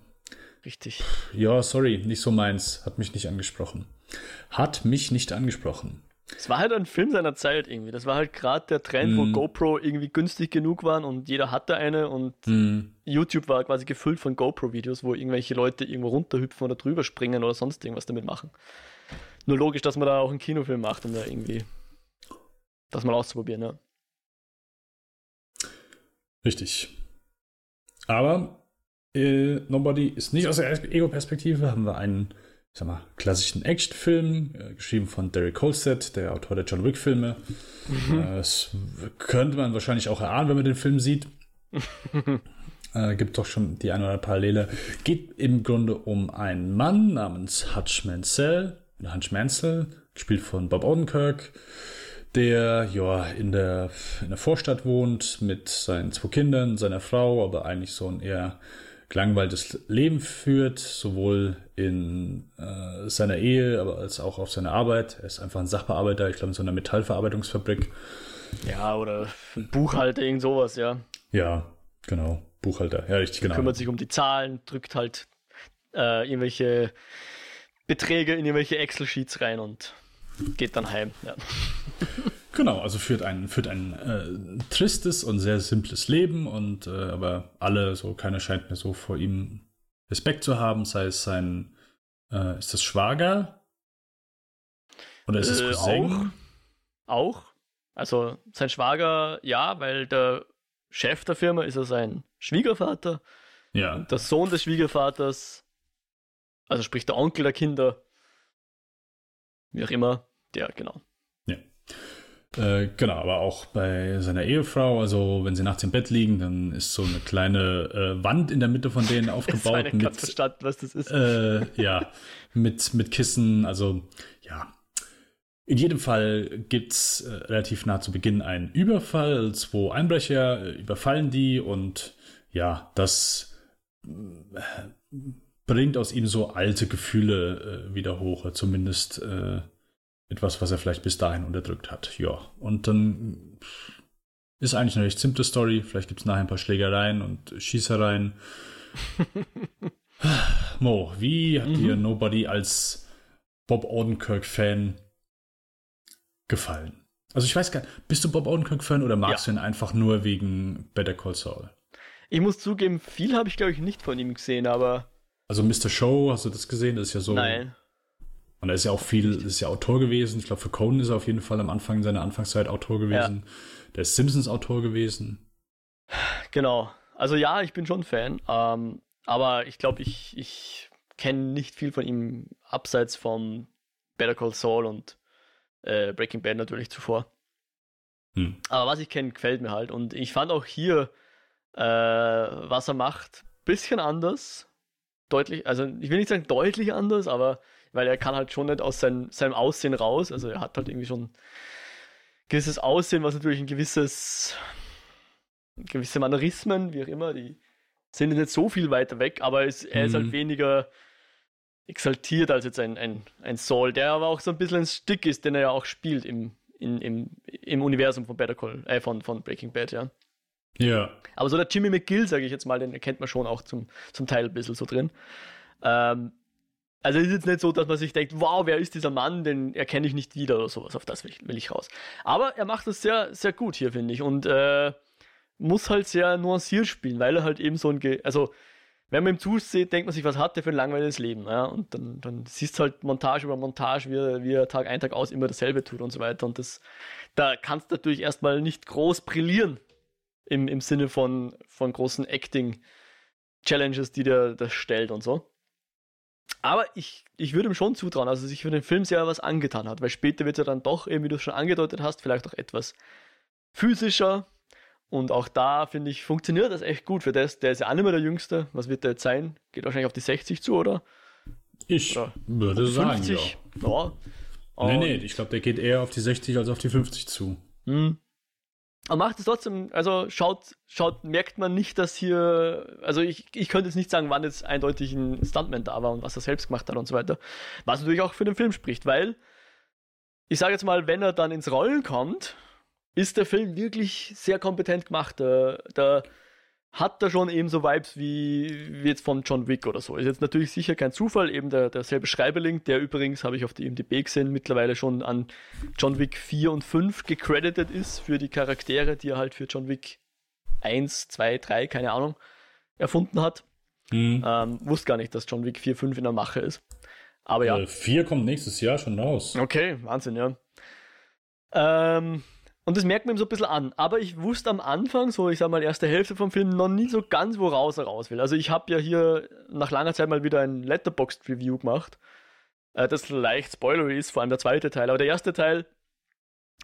Richtig. Ja, sorry, nicht so meins. Hat mich nicht angesprochen. Hat mich nicht angesprochen. Es war halt ein Film seiner Zeit irgendwie. Das war halt gerade der Trend, wo Mhm. GoPro irgendwie günstig genug waren und jeder hatte eine und Hm. YouTube war quasi gefüllt von GoPro-Videos, wo irgendwelche Leute irgendwo runterhüpfen oder drüber springen oder sonst irgendwas damit machen. Nur logisch, dass man da auch einen Kinofilm macht, um da irgendwie das mal auszuprobieren, ja. Richtig. Aber äh, Nobody ist nicht aus der Ego-Perspektive. Haben wir einen, ich sag mal, klassischen Actionfilm, äh, geschrieben von Derek Kolstad, der Autor der John Wick-Filme. Mhm. Äh, das könnte man wahrscheinlich auch erahnen, wenn man den Film sieht. äh, gibt doch schon die eine oder andere Parallele. Geht im Grunde um einen Mann namens Hutch Mansell, oder Hutch Mansell, gespielt von Bob Odenkirk, der ja in der, in der Vorstadt wohnt mit seinen zwei Kindern, seiner Frau, aber eigentlich so ein eher gelangweiltes Leben führt, sowohl in äh, seiner Ehe, aber als auch auf seiner Arbeit. Er ist einfach ein Sachbearbeiter, ich glaube in so einer Metallverarbeitungsfabrik. Ja, oder Buchhalter, irgend sowas, ja. Ja, genau. Buchhalter, ja, richtig, genau. Kümmert sich um die Zahlen, drückt halt äh, irgendwelche Beträge in irgendwelche Excel-Sheets rein und geht dann heim. Ja. Genau, also führt ein, führt ein äh, tristes und sehr simples Leben und äh, aber alle, so keiner scheint mehr so vor ihm Respekt zu haben, sei es sein, äh, ist das Schwager? Oder ist es Äh, Cousin? Auch. Auch. Also sein Schwager, ja, weil der Chef der Firma ist ja sein Schwiegervater. Ja, Der Sohn des Schwiegervaters, also sprich der Onkel der Kinder, wie auch immer, der, genau. Äh, genau, aber auch bei seiner Ehefrau, also wenn sie nachts im Bett liegen, dann ist so eine kleine äh, Wand in der Mitte von denen aufgebaut habe ich mit, verstanden, was das ist. äh, ja, mit, mit Kissen, also ja. In jedem Fall gibt es äh, relativ nah zu Beginn einen Überfall. Zwei Einbrecher äh, überfallen die und ja, das bringt aus ihm so alte Gefühle wieder hoch, zumindest äh, etwas, was er vielleicht bis dahin unterdrückt hat. Ja, und dann ist eigentlich eine recht simple Story. Vielleicht gibt es nachher ein paar Schlägereien und Schießereien. Mo, wie hat mhm. dir Nobody als Bob Odenkirk-Fan gefallen? Also ich weiß gar nicht, bist du Bob Odenkirk-Fan oder magst ja. du ihn einfach nur wegen Better Call Saul? Ich muss zugeben, viel habe ich glaube ich nicht von ihm gesehen, aber. Also Mr. Show, hast du das gesehen? Das ist ja so. Nein. Und er ist ja auch viel, ist ja Autor gewesen. Ich glaube, für Conan ist er auf jeden Fall am Anfang seiner Anfangszeit Autor gewesen. Ja. Der ist Simpsons Autor gewesen. Genau. Also ja, ich bin schon Fan. Ähm, aber ich glaube, ich, ich kenne nicht viel von ihm abseits von Better Call Saul und äh, Breaking Bad natürlich zuvor. Hm. Aber was ich kenne, gefällt mir halt. Und ich fand auch hier, äh, was er macht, bisschen anders. Deutlich, also ich will nicht sagen deutlich anders, aber weil er kann halt schon nicht aus sein, seinem Aussehen raus. Also er hat halt irgendwie schon ein gewisses Aussehen, was natürlich ein gewisses, gewisse Mannerismen, wie auch immer, die sind nicht so viel weiter weg, aber es, er ist halt mhm. weniger exaltiert als jetzt ein, ein, ein Saul, der aber auch so ein bisschen ein Stick ist, den er ja auch spielt im, in, im, im Universum von Better Call, äh, von, von Breaking Bad, ja. Ja. Aber so der Jimmy McGill, sage ich jetzt mal, den kennt man schon auch zum, zum Teil ein bisschen so drin. Ähm, also ist jetzt nicht so, dass man sich denkt, wow, wer ist dieser Mann, den erkenne ich nicht wieder oder sowas, auf das will ich, will ich raus. Aber er macht das sehr, sehr gut hier, finde ich. Und äh, muss halt sehr nuanciert spielen, weil er halt eben so ein, Ge also wenn man ihm zusieht, denkt man sich, was hat der für ein langweiliges Leben, ja? Und dann, dann siehst du halt Montage über Montage, wie er, wie er Tag ein, Tag aus immer dasselbe tut und so weiter. Und das, da kannst du natürlich erstmal nicht groß brillieren im, im Sinne von, von großen Acting-Challenges, die der das stellt und so. Aber ich, ich würde ihm schon zutrauen, also sich für den Film sehr was angetan hat, weil später wird er dann doch, eben wie du es schon angedeutet hast, vielleicht auch etwas physischer, und auch da, finde ich, funktioniert das echt gut für das. Der ist ja auch nicht mehr der Jüngste. Was wird der jetzt sein? Geht wahrscheinlich auf die 60 zu, oder? Ich oder würde sagen, ja. ja. Nee, nee, ich glaube, der geht eher auf die 60 als auf die 50 zu. Hm. Aber macht es trotzdem, also schaut, schaut, merkt man nicht, dass hier, also ich, ich könnte jetzt nicht sagen, wann jetzt eindeutig ein Stuntman da war und was er selbst gemacht hat und so weiter. Was natürlich auch für den Film spricht, weil, ich sage jetzt mal, wenn er dann ins Rollen kommt, ist der Film wirklich sehr kompetent gemacht. Da, da hat er schon eben so Vibes wie, wie jetzt von John Wick oder so. Ist jetzt natürlich sicher kein Zufall, eben der, derselbe Schreiberling, der übrigens, habe ich auf die IMDb gesehen, mittlerweile schon an John Wick 4 und 5 gecredited ist für die Charaktere, die er halt für John Wick 1, 2, 3, keine Ahnung, erfunden hat. Mhm. Ähm, wusste gar nicht, dass John Wick 4, 5 in der Mache ist. Aber ja. 4 äh, kommt nächstes Jahr schon raus. Okay, Wahnsinn, ja. Ähm, und das merkt man ihm so ein bisschen an. Aber ich wusste am Anfang, so ich sag mal, erste Hälfte vom Film, noch nie so ganz, woraus er raus will. Also ich habe ja hier nach langer Zeit mal wieder ein Letterboxd-Review gemacht, äh, das leicht spoilery ist, vor allem der zweite Teil. Aber der erste Teil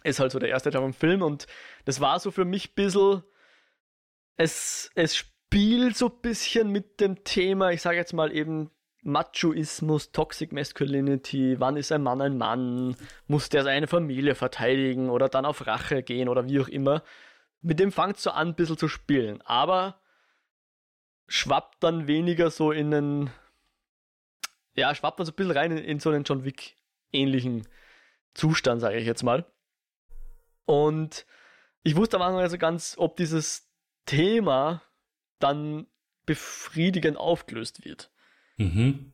ist halt so der erste Teil vom Film und das war so für mich ein bisschen, es, es spielt so ein bisschen mit dem Thema, ich sage jetzt mal eben Machoismus, Toxic Masculinity, wann ist ein Mann ein Mann, muss der seine Familie verteidigen oder dann auf Rache gehen oder wie auch immer. Mit dem fängt so an, ein bisschen zu spielen, aber schwappt dann weniger so in einen, ja, schwappt dann so ein bisschen rein in, in so einen John Wick ähnlichen Zustand, sage ich jetzt mal. Und ich wusste am Anfang also ganz, ob dieses Thema dann befriedigend aufgelöst wird. Mhm.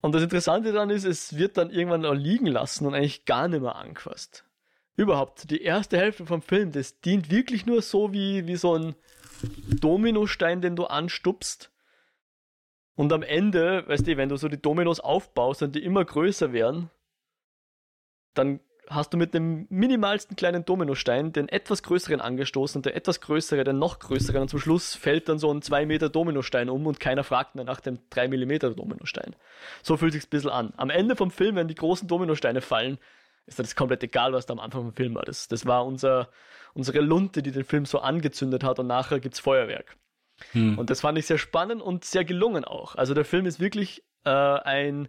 Und das Interessante daran ist, es wird dann irgendwann auch liegen lassen und eigentlich gar nicht mehr angefasst. Überhaupt, die erste Hälfte vom Film, das dient wirklich nur so wie, wie so ein Dominostein, den du anstupst. Und am Ende, weißt du, wenn du so die Dominos aufbaust und die immer größer werden, dann hast du mit dem minimalsten kleinen Dominostein den etwas größeren angestoßen und der etwas größere den noch größeren und zum Schluss fällt dann so ein 2 Meter Dominostein um und keiner fragt mehr nach dem 3 Millimeter Dominostein. So fühlt sich ein bisschen an. Am Ende vom Film, wenn die großen Dominosteine fallen, ist das komplett egal, was da am Anfang vom Film war. Das, das war unser, unsere Lunte, die den Film so angezündet hat und nachher gibt's Feuerwerk. Hm. Und das fand ich sehr spannend und sehr gelungen auch. Also der Film ist wirklich äh, ein,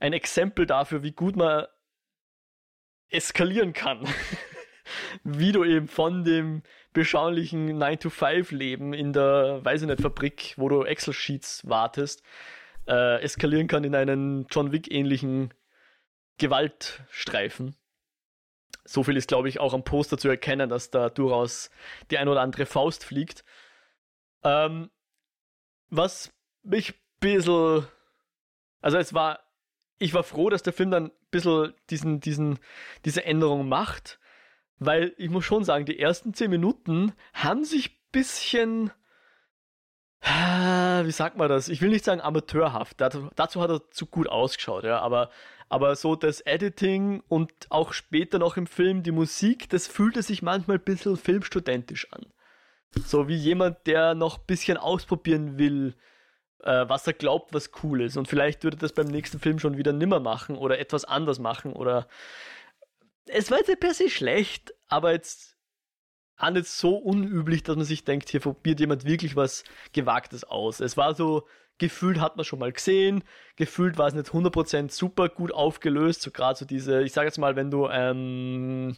ein Exempel dafür, wie gut man eskalieren kann. Wie du eben von dem beschaulichen 9-to-5-Leben in der, weiß ich nicht, Fabrik, wo du Excel-Sheets wartest, äh, eskalieren kann in einen John Wick-ähnlichen Gewaltstreifen. So viel ist, glaube ich, auch am Poster zu erkennen, dass da durchaus die ein oder andere Faust fliegt. Ähm, was mich ein bisschen. Also, es war. Ich war froh, dass der Film dann bisschen diesen, diesen, diese Änderung macht, weil ich muss schon sagen, die ersten zehn Minuten haben sich ein bisschen wie sagt man das? Ich will nicht sagen amateurhaft. Dazu, dazu, hat er zu gut ausgeschaut, ja. Aber, aber so das Editing und auch später noch im Film die Musik, das fühlte sich manchmal ein bisschen filmstudentisch an. So wie jemand, der noch ein bisschen ausprobieren will, äh, was er glaubt, was cool ist. Und vielleicht würde das beim nächsten Film schon wieder nimmer machen oder etwas anders machen oder. Es war jetzt per se schlecht, aber jetzt auch nicht so unüblich, dass man sich denkt, hier probiert jemand wirklich was Gewagtes aus. Es war so, gefühlt hat man schon mal gesehen, gefühlt war es nicht 100% super gut aufgelöst, so gerade so diese, ich sage jetzt mal, wenn du, ähm,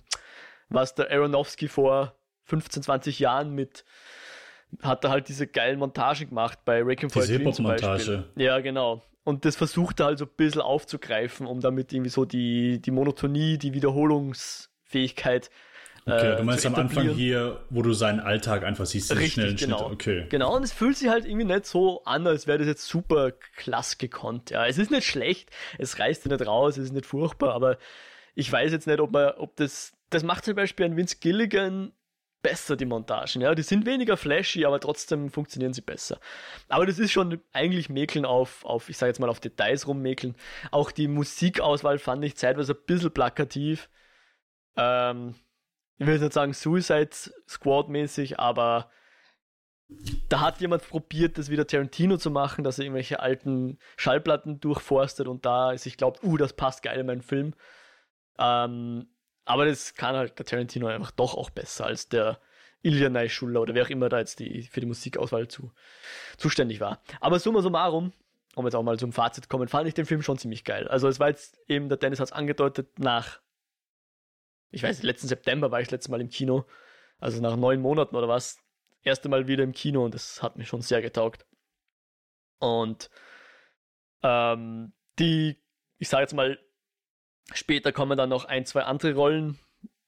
was der Aronofsky vor 15, 20 Jahren mit hat er halt diese geilen Montagen gemacht bei for a Dream zum Beispiel. Ja, genau. Und das versucht er halt so ein bisschen aufzugreifen, um damit irgendwie so die, die Monotonie, die Wiederholungsfähigkeit Okay, du äh, meinst am Anfang hier, wo du seinen Alltag einfach siehst, diese schnellen genau. Schnitte. Okay. Genau, und es fühlt sich halt irgendwie nicht so an, als wäre das jetzt super klass gekonnt. Ja, es ist nicht schlecht, es reißt nicht raus, es ist nicht furchtbar, aber ich weiß jetzt nicht, ob man, ob das, das macht zum Beispiel ein Vince Gilligan besser, die Montagen. Ja, die sind weniger flashy, aber trotzdem funktionieren sie besser. Aber das ist schon eigentlich Mäkeln auf, auf ich sage jetzt mal auf Details rummäkeln. Auch die Musikauswahl fand ich zeitweise ein bisschen plakativ. Ähm, ich will nicht sagen Suicide Squad mäßig, aber da hat jemand probiert, das wieder Tarantino zu machen, dass er irgendwelche alten Schallplatten durchforstet und da ist, ich glaube, uh, das passt geil in meinen Film. Ähm, aber das kann halt der Tarantino einfach doch auch besser als der Ilya Naischuller oder wer auch immer da jetzt die, für die Musikauswahl zu, zuständig war. Aber summa summarum, um jetzt auch mal zum Fazit zu kommen, fand ich den Film schon ziemlich geil. Also es war jetzt eben, der Dennis hat es angedeutet, nach ich weiß, letzten September war ich das letzte Mal im Kino. Also nach neun Monaten oder was. Erste Mal wieder im Kino und das hat mir schon sehr getaugt. Und ähm, die, ich sage jetzt mal, später kommen dann noch ein, zwei andere Rollen.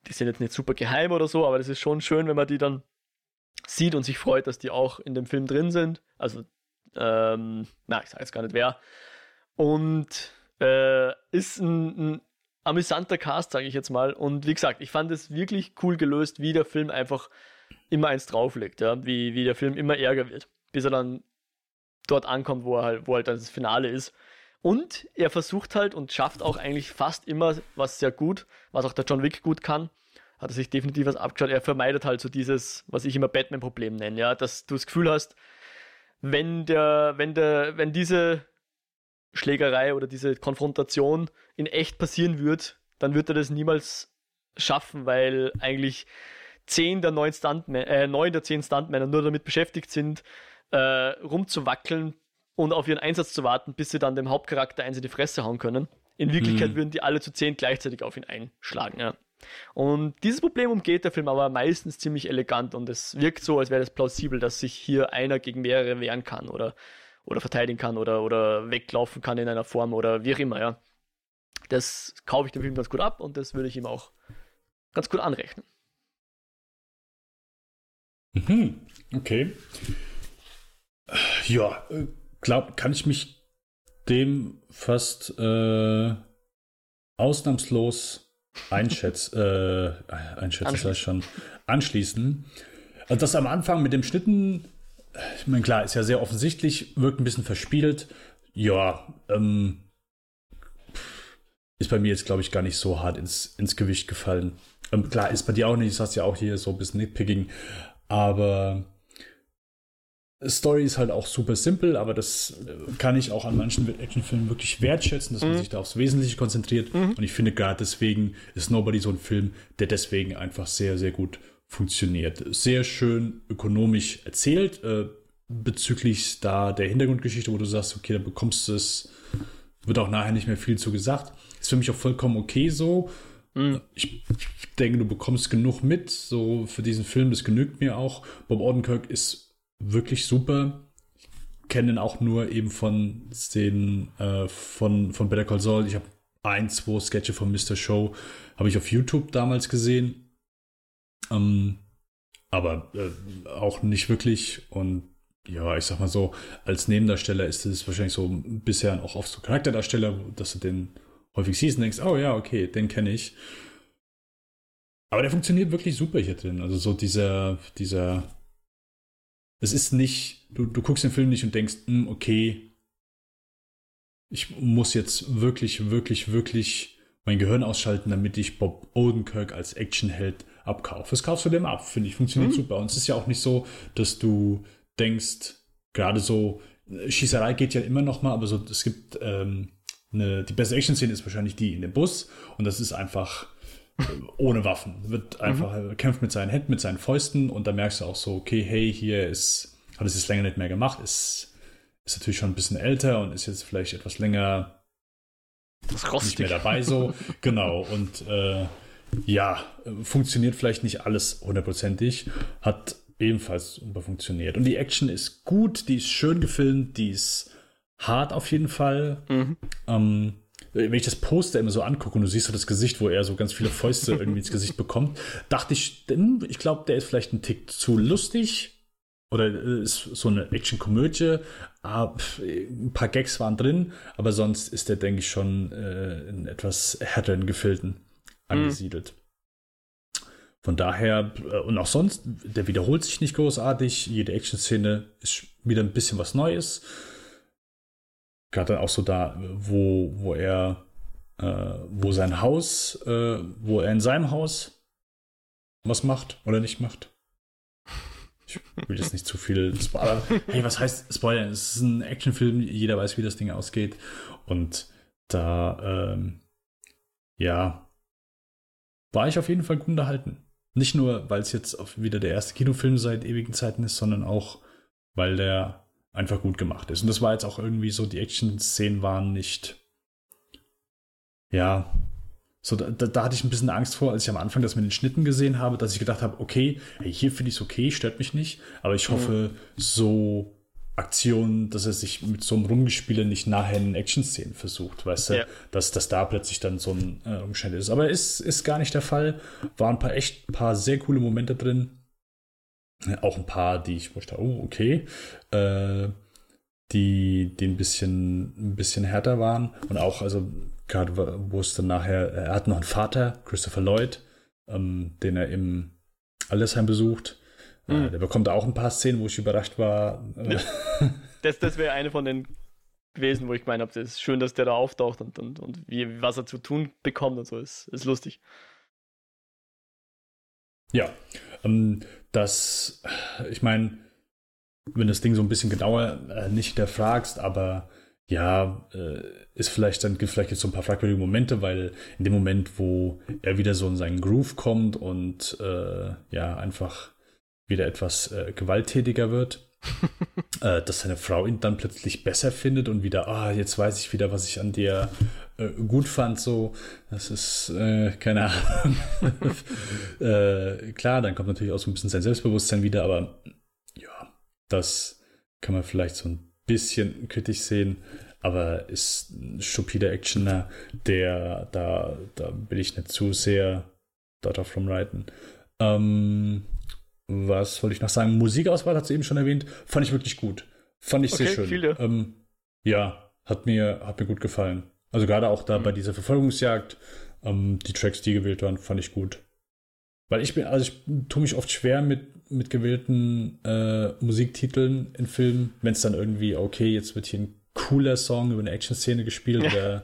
Die sind jetzt nicht super geheim oder so, aber das ist schon schön, wenn man die dann sieht und sich freut, dass die auch in dem Film drin sind. Also, ähm, na, ich sage jetzt gar nicht wer. Und äh, ist ein, ein amüsanter Cast, sage ich jetzt mal. Und wie gesagt, ich fand es wirklich cool gelöst, wie der Film einfach immer eins drauflegt, ja? wie, wie der Film immer ärger wird, bis er dann dort ankommt, wo er halt, wo halt dann das Finale ist. Und er versucht halt und schafft auch eigentlich fast immer was sehr gut, was auch der John Wick gut kann. Hat er sich definitiv was abgeschaut. Er vermeidet halt so dieses, was ich immer Batman-Problem nenne, ja, dass du das Gefühl hast, wenn der, wenn der, wenn diese Schlägerei oder diese Konfrontation in echt passieren wird, dann wird er das niemals schaffen, weil eigentlich zehn der neun Stuntmänner, äh, neun der zehn Stuntmänner nur damit beschäftigt sind, äh, rumzuwackeln und auf ihren Einsatz zu warten, bis sie dann dem Hauptcharakter eins in die Fresse hauen können. In Wirklichkeit mhm. würden die alle zu zehn gleichzeitig auf ihn einschlagen. Ja. Und dieses Problem umgeht der Film aber meistens ziemlich elegant und es wirkt so, als wäre es plausibel, dass sich hier einer gegen mehrere wehren kann oder oder verteidigen kann oder, oder weglaufen kann in einer Form oder wie auch immer, ja. Das kaufe ich dem Film ganz gut ab und das würde ich ihm auch ganz gut anrechnen. Mhm, okay. Ja, glaub, kann ich mich dem fast äh, ausnahmslos einschätzen, äh, einschätzen, das heißt schon, anschließen. Also das am Anfang mit dem Schnitten ich meine, klar, ist ja sehr offensichtlich, wirkt ein bisschen verspielt. Ja, ähm, ist bei mir jetzt, glaube ich, gar nicht so hart ins, ins Gewicht gefallen. Ähm, klar, ist bei dir auch nicht, du sagst ja auch hier so ein bisschen Nitpicking, aber Story ist halt auch super simpel, aber das kann ich auch an manchen Actionfilmen wirklich wertschätzen, dass mhm. man sich da aufs Wesentliche konzentriert. Mhm. Und ich finde gerade deswegen ist Nobody so ein Film, der deswegen einfach sehr, sehr gut funktioniert. Sehr schön ökonomisch erzählt, äh, bezüglich da der Hintergrundgeschichte, wo du sagst, okay, da bekommst du es, wird auch nachher nicht mehr viel zu gesagt. Ist für mich auch vollkommen okay so. Mhm. Ich, ich denke, du bekommst genug mit, so für diesen Film, das genügt mir auch. Bob Odenkirk ist wirklich super. Ich kenne ihn auch nur eben von den äh, von, von Better Call Saul. Ich habe ein, zwei Sketche von Mr. Show habe ich auf YouTube damals gesehen. Ähm, aber äh, auch nicht wirklich. Und ja, ich sag mal so, als Nebendarsteller ist es wahrscheinlich so bisher auch oft so Charakterdarsteller, dass du den häufig siehst und denkst, oh ja, okay, den kenne ich. Aber der funktioniert wirklich super hier drin. Also so dieser, dieser, es ist nicht, du, du guckst den Film nicht und denkst, hm, okay, ich muss jetzt wirklich, wirklich, wirklich mein Gehirn ausschalten, damit ich Bob Odenkirk als Actionheld abkaufe. Das kaufst du dem ab, finde ich, funktioniert mhm. super. Und es ist ja auch nicht so, dass du denkst, gerade so, Schießerei geht ja immer noch mal, aber so, es gibt ähm, eine, die beste Action-Szene ist wahrscheinlich die in dem Bus und das ist einfach äh, ohne Waffen. Wird einfach, mhm. kämpft mit seinen Händen, mit seinen Fäusten und da merkst du auch so, okay, hey, hier ist, hat es jetzt länger nicht mehr gemacht, ist, ist natürlich schon ein bisschen älter und ist jetzt vielleicht etwas länger nicht mehr dabei so. genau. Und äh, ja, funktioniert vielleicht nicht alles hundertprozentig, hat ebenfalls super funktioniert. Und die Action ist gut, die ist schön gefilmt, die ist hart auf jeden Fall. Mhm. Ähm, wenn ich das Poster immer so angucke und du siehst so das Gesicht, wo er so ganz viele Fäuste irgendwie ins Gesicht bekommt, dachte ich, ich glaube, der ist vielleicht ein Tick zu lustig. Oder ist so eine Action-Komödie. Ah, ein paar Gags waren drin, aber sonst ist der, denke ich, schon äh, in etwas härteren Gefilden mhm. angesiedelt. Mhm. Von daher, äh, und auch sonst, der wiederholt sich nicht großartig. Jede Action-Szene ist wieder ein bisschen was Neues gerade auch so da, wo, wo er, äh, wo sein Haus, äh, wo er in seinem Haus was macht oder nicht macht. Ich will jetzt nicht zu viel spoilern. Hey, was heißt Spoiler? Es ist ein Actionfilm, jeder weiß, wie das Ding ausgeht. Und da, ähm, ja, war ich auf jeden Fall gut unterhalten. Nicht nur, weil es jetzt wieder der erste Kinofilm seit ewigen Zeiten ist, sondern auch, weil der einfach gut gemacht ist. Und das war jetzt auch irgendwie so, die Action-Szenen waren nicht, ja, so, da, da, hatte ich ein bisschen Angst vor, als ich am Anfang das mit den Schnitten gesehen habe, dass ich gedacht habe, okay, hey, hier finde ich es okay, stört mich nicht, aber ich hoffe, mhm. so Aktionen, dass er sich mit so einem Rumgespiele nicht nachher in Action-Szenen versucht, weißt du, ja. dass, dass da plötzlich dann so ein äh, Umstand ist. Aber ist, ist gar nicht der Fall. Waren ein paar echt, paar sehr coole Momente drin. Auch ein paar, die ich wusste, oh, okay, äh, die, die ein bisschen, ein bisschen härter waren. Und auch, also gerade wo es dann nachher, er hat noch einen Vater, Christopher Lloyd, ähm, den er im Allesheim besucht. Mhm. Äh, der bekommt auch ein paar Szenen, wo ich überrascht war. Ja. Das, das wäre eine von den gewesen, wo ich gemeint habe, das ist schön, dass der da auftaucht und, und, und wie, was er zu tun bekommt und so, ist, ist lustig. Ja, ähm, das, ich meine, wenn das Ding so ein bisschen genauer äh, nicht hinterfragst, aber ja, äh, ist vielleicht dann gibt vielleicht jetzt so ein paar fragwürdige Momente, weil in dem Moment, wo er wieder so in seinen Groove kommt und äh, ja, einfach wieder etwas äh, gewalttätiger wird, äh, dass seine Frau ihn dann plötzlich besser findet und wieder, ah, jetzt weiß ich wieder, was ich an dir äh, gut fand, so, das ist, äh, keine Ahnung. äh, klar, dann kommt natürlich auch so ein bisschen sein Selbstbewusstsein wieder, aber ja, das kann man vielleicht so ein bisschen kritisch sehen, aber ist ein stupider Actioner, der, da, da will ich nicht zu sehr darauf rumreiten. Ähm, was wollte ich noch sagen? Musikauswahl hat sie eben schon erwähnt. Fand ich wirklich gut. Fand ich okay, sehr schön. Ähm, ja, hat mir, hat mir gut gefallen. Also gerade auch da mhm. bei dieser Verfolgungsjagd, ähm, die Tracks, die gewählt waren, fand ich gut. Weil ich bin, also ich tue mich oft schwer mit, mit gewählten äh, Musiktiteln in Filmen, wenn es dann irgendwie, okay, jetzt wird hier ein cooler Song über eine Action-Szene gespielt ja. oder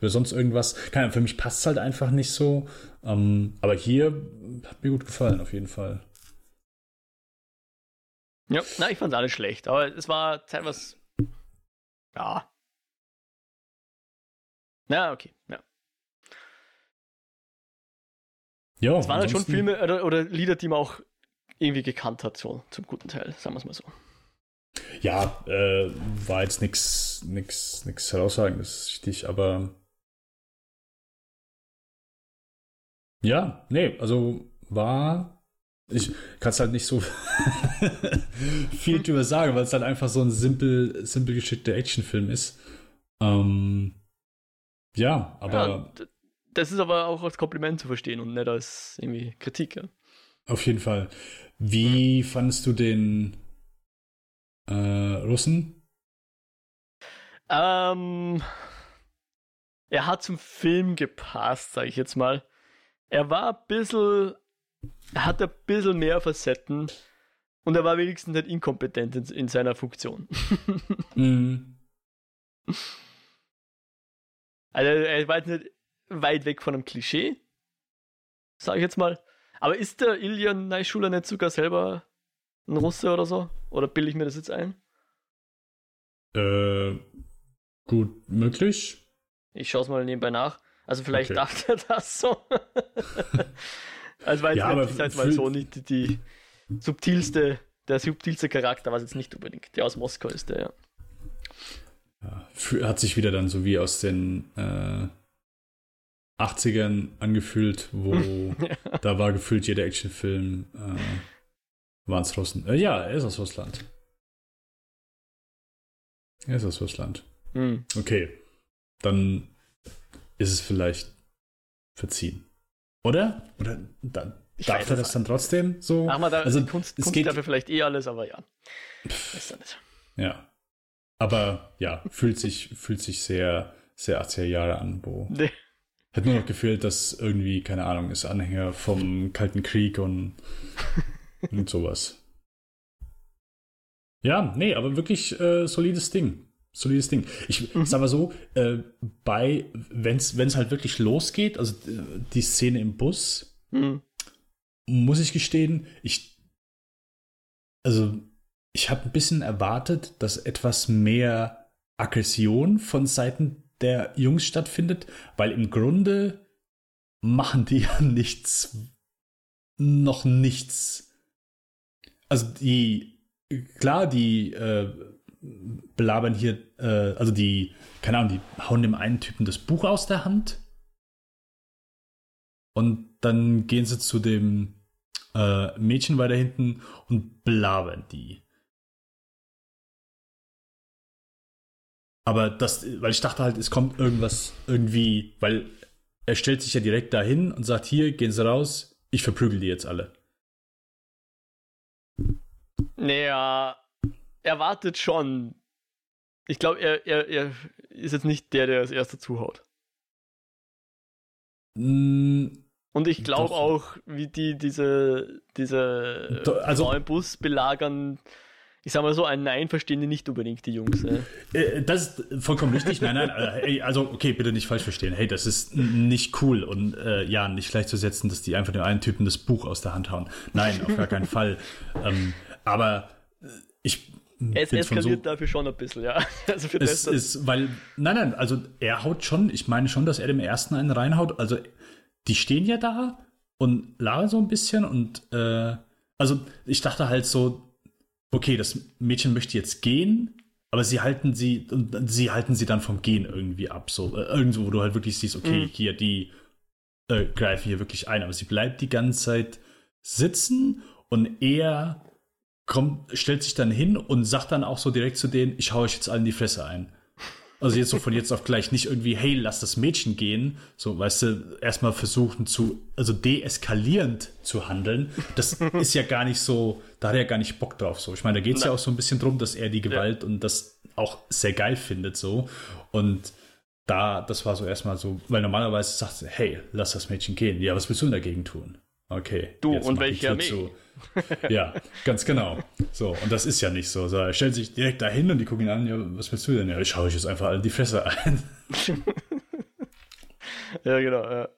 über sonst irgendwas. Keine für mich passt es halt einfach nicht so. Ähm, aber hier hat mir gut gefallen, auf jeden Fall. Ja, na, ich fand es alles schlecht, aber es war teilweise, ja, ja, okay. Ja. Ja, es waren halt schon Filme oder, oder, Lieder, die man auch irgendwie gekannt hat, so zum guten Teil, sagen wir es mal so. Ja, äh, war jetzt nichts nix, nix herausragendes, richtig, aber Ja, nee, also war. Ich kann es halt nicht so viel drüber sagen, weil es halt einfach so ein simpel, simpel geschickter Actionfilm ist. Ähm, ja, aber. Ja, das ist aber auch als Kompliment zu verstehen und nicht als irgendwie Kritik, ja. Auf jeden Fall. Wie mhm. fandest du den äh, Russen? Ähm, er hat zum Film gepasst, sage ich jetzt mal. Er war ein bisschen, er hat ein bisschen mehr Facetten und er war wenigstens nicht inkompetent in, in seiner Funktion. mhm. Also er war jetzt nicht weit weg von einem Klischee, sage ich jetzt mal. Aber ist der Ilyan Naishuler nicht sogar selber ein Russe oder so? Oder bilde ich mir das jetzt ein? Äh, gut möglich. Ich schaue es mal nebenbei nach. Also vielleicht okay. dachte er das so. also weil ja, ich sag mal so nicht die, die, subtilste, der subtilste Charakter, was jetzt nicht unbedingt. Der aus Moskau ist der, ja. Ja hat sich wieder dann so wie aus den äh, 80ern angefühlt, wo da war gefühlt jeder Actionfilm äh, war es Russen. Äh, ja, er ist aus Russland. Er ist aus Russland. Hm. Okay. Dann ist es vielleicht verziehen. Oder? Oder dann, ich darf er das dann trotzdem so? Ach mal, da, also Kunst, Kunst geht dafür vielleicht eh alles, aber ja. Ist dann nicht. Ja. Aber ja, fühlt sich, fühlt sich sehr, sehr 80er Jahre an, wo. Nee. Hätte nur noch gefehlt, dass irgendwie, keine Ahnung, ist Anhänger vom Kalten Krieg und, und sowas. Ja, nee, aber wirklich äh, solides Ding solides Ding. Ich mhm. sag mal so, äh, bei, wenn es halt wirklich losgeht, also äh, die Szene im Bus, mhm. muss ich gestehen, ich, also ich habe ein bisschen erwartet, dass etwas mehr Aggression von Seiten der Jungs stattfindet, weil im Grunde machen die ja nichts, noch nichts. Also die, klar, die äh, belabern hier, äh, also die, keine Ahnung, die hauen dem einen Typen das Buch aus der Hand. Und dann gehen sie zu dem äh, Mädchen weiter hinten und belabern die. Aber das, weil ich dachte halt, es kommt irgendwas irgendwie, weil er stellt sich ja direkt dahin und sagt, hier, gehen Sie raus, ich verprügel die jetzt alle. Naja, erwartet schon. Ich glaube, er, er, er ist jetzt nicht der, der als erster zuhaut. Mm, und ich glaube auch, wie die diese, diese also, neuen Bus belagern, ich sag mal so, ein Nein verstehen die nicht unbedingt, die Jungs. Äh, das ist vollkommen richtig. Nein, nein, äh, also okay, bitte nicht falsch verstehen. Hey, das ist nicht cool und äh, ja, nicht gleichzusetzen, dass die einfach dem einen Typen das Buch aus der Hand hauen. Nein, auf gar keinen Fall. Ähm, aber äh, ich es eskaliert so, dafür schon ein bisschen, ja. Also für es das, ist, weil, nein, nein, also er haut schon, ich meine schon, dass er dem ersten einen reinhaut. Also die stehen ja da und lagern so ein bisschen und äh, also ich dachte halt so, okay, das Mädchen möchte jetzt gehen, aber sie halten sie, sie halten sie dann vom Gehen irgendwie ab. So, äh, irgendwo, wo du halt wirklich siehst, okay, mhm. hier, die äh, greifen hier wirklich ein, aber sie bleibt die ganze Zeit sitzen und er kommt, stellt sich dann hin und sagt dann auch so direkt zu denen, ich hau euch jetzt allen die Fresse ein. Also jetzt so von jetzt auf gleich nicht irgendwie, hey, lass das Mädchen gehen. So, weißt du, erstmal versuchen zu, also deeskalierend zu handeln. Das ist ja gar nicht so, da hat er ja gar nicht Bock drauf. So, ich meine, da geht es ja auch so ein bisschen drum, dass er die Gewalt ja. und das auch sehr geil findet. So. Und da, das war so erstmal so, weil normalerweise sagt er, hey, lass das Mädchen gehen. Ja, was willst du dagegen tun? Okay. Du und welche Armee? Zu. ja, ganz genau. So, und das ist ja nicht so. so. Er stellt sich direkt dahin und die gucken ihn an, ja, was willst du denn? Ja, ich schaue euch jetzt einfach alle die Fresse ein. ja, genau, ja.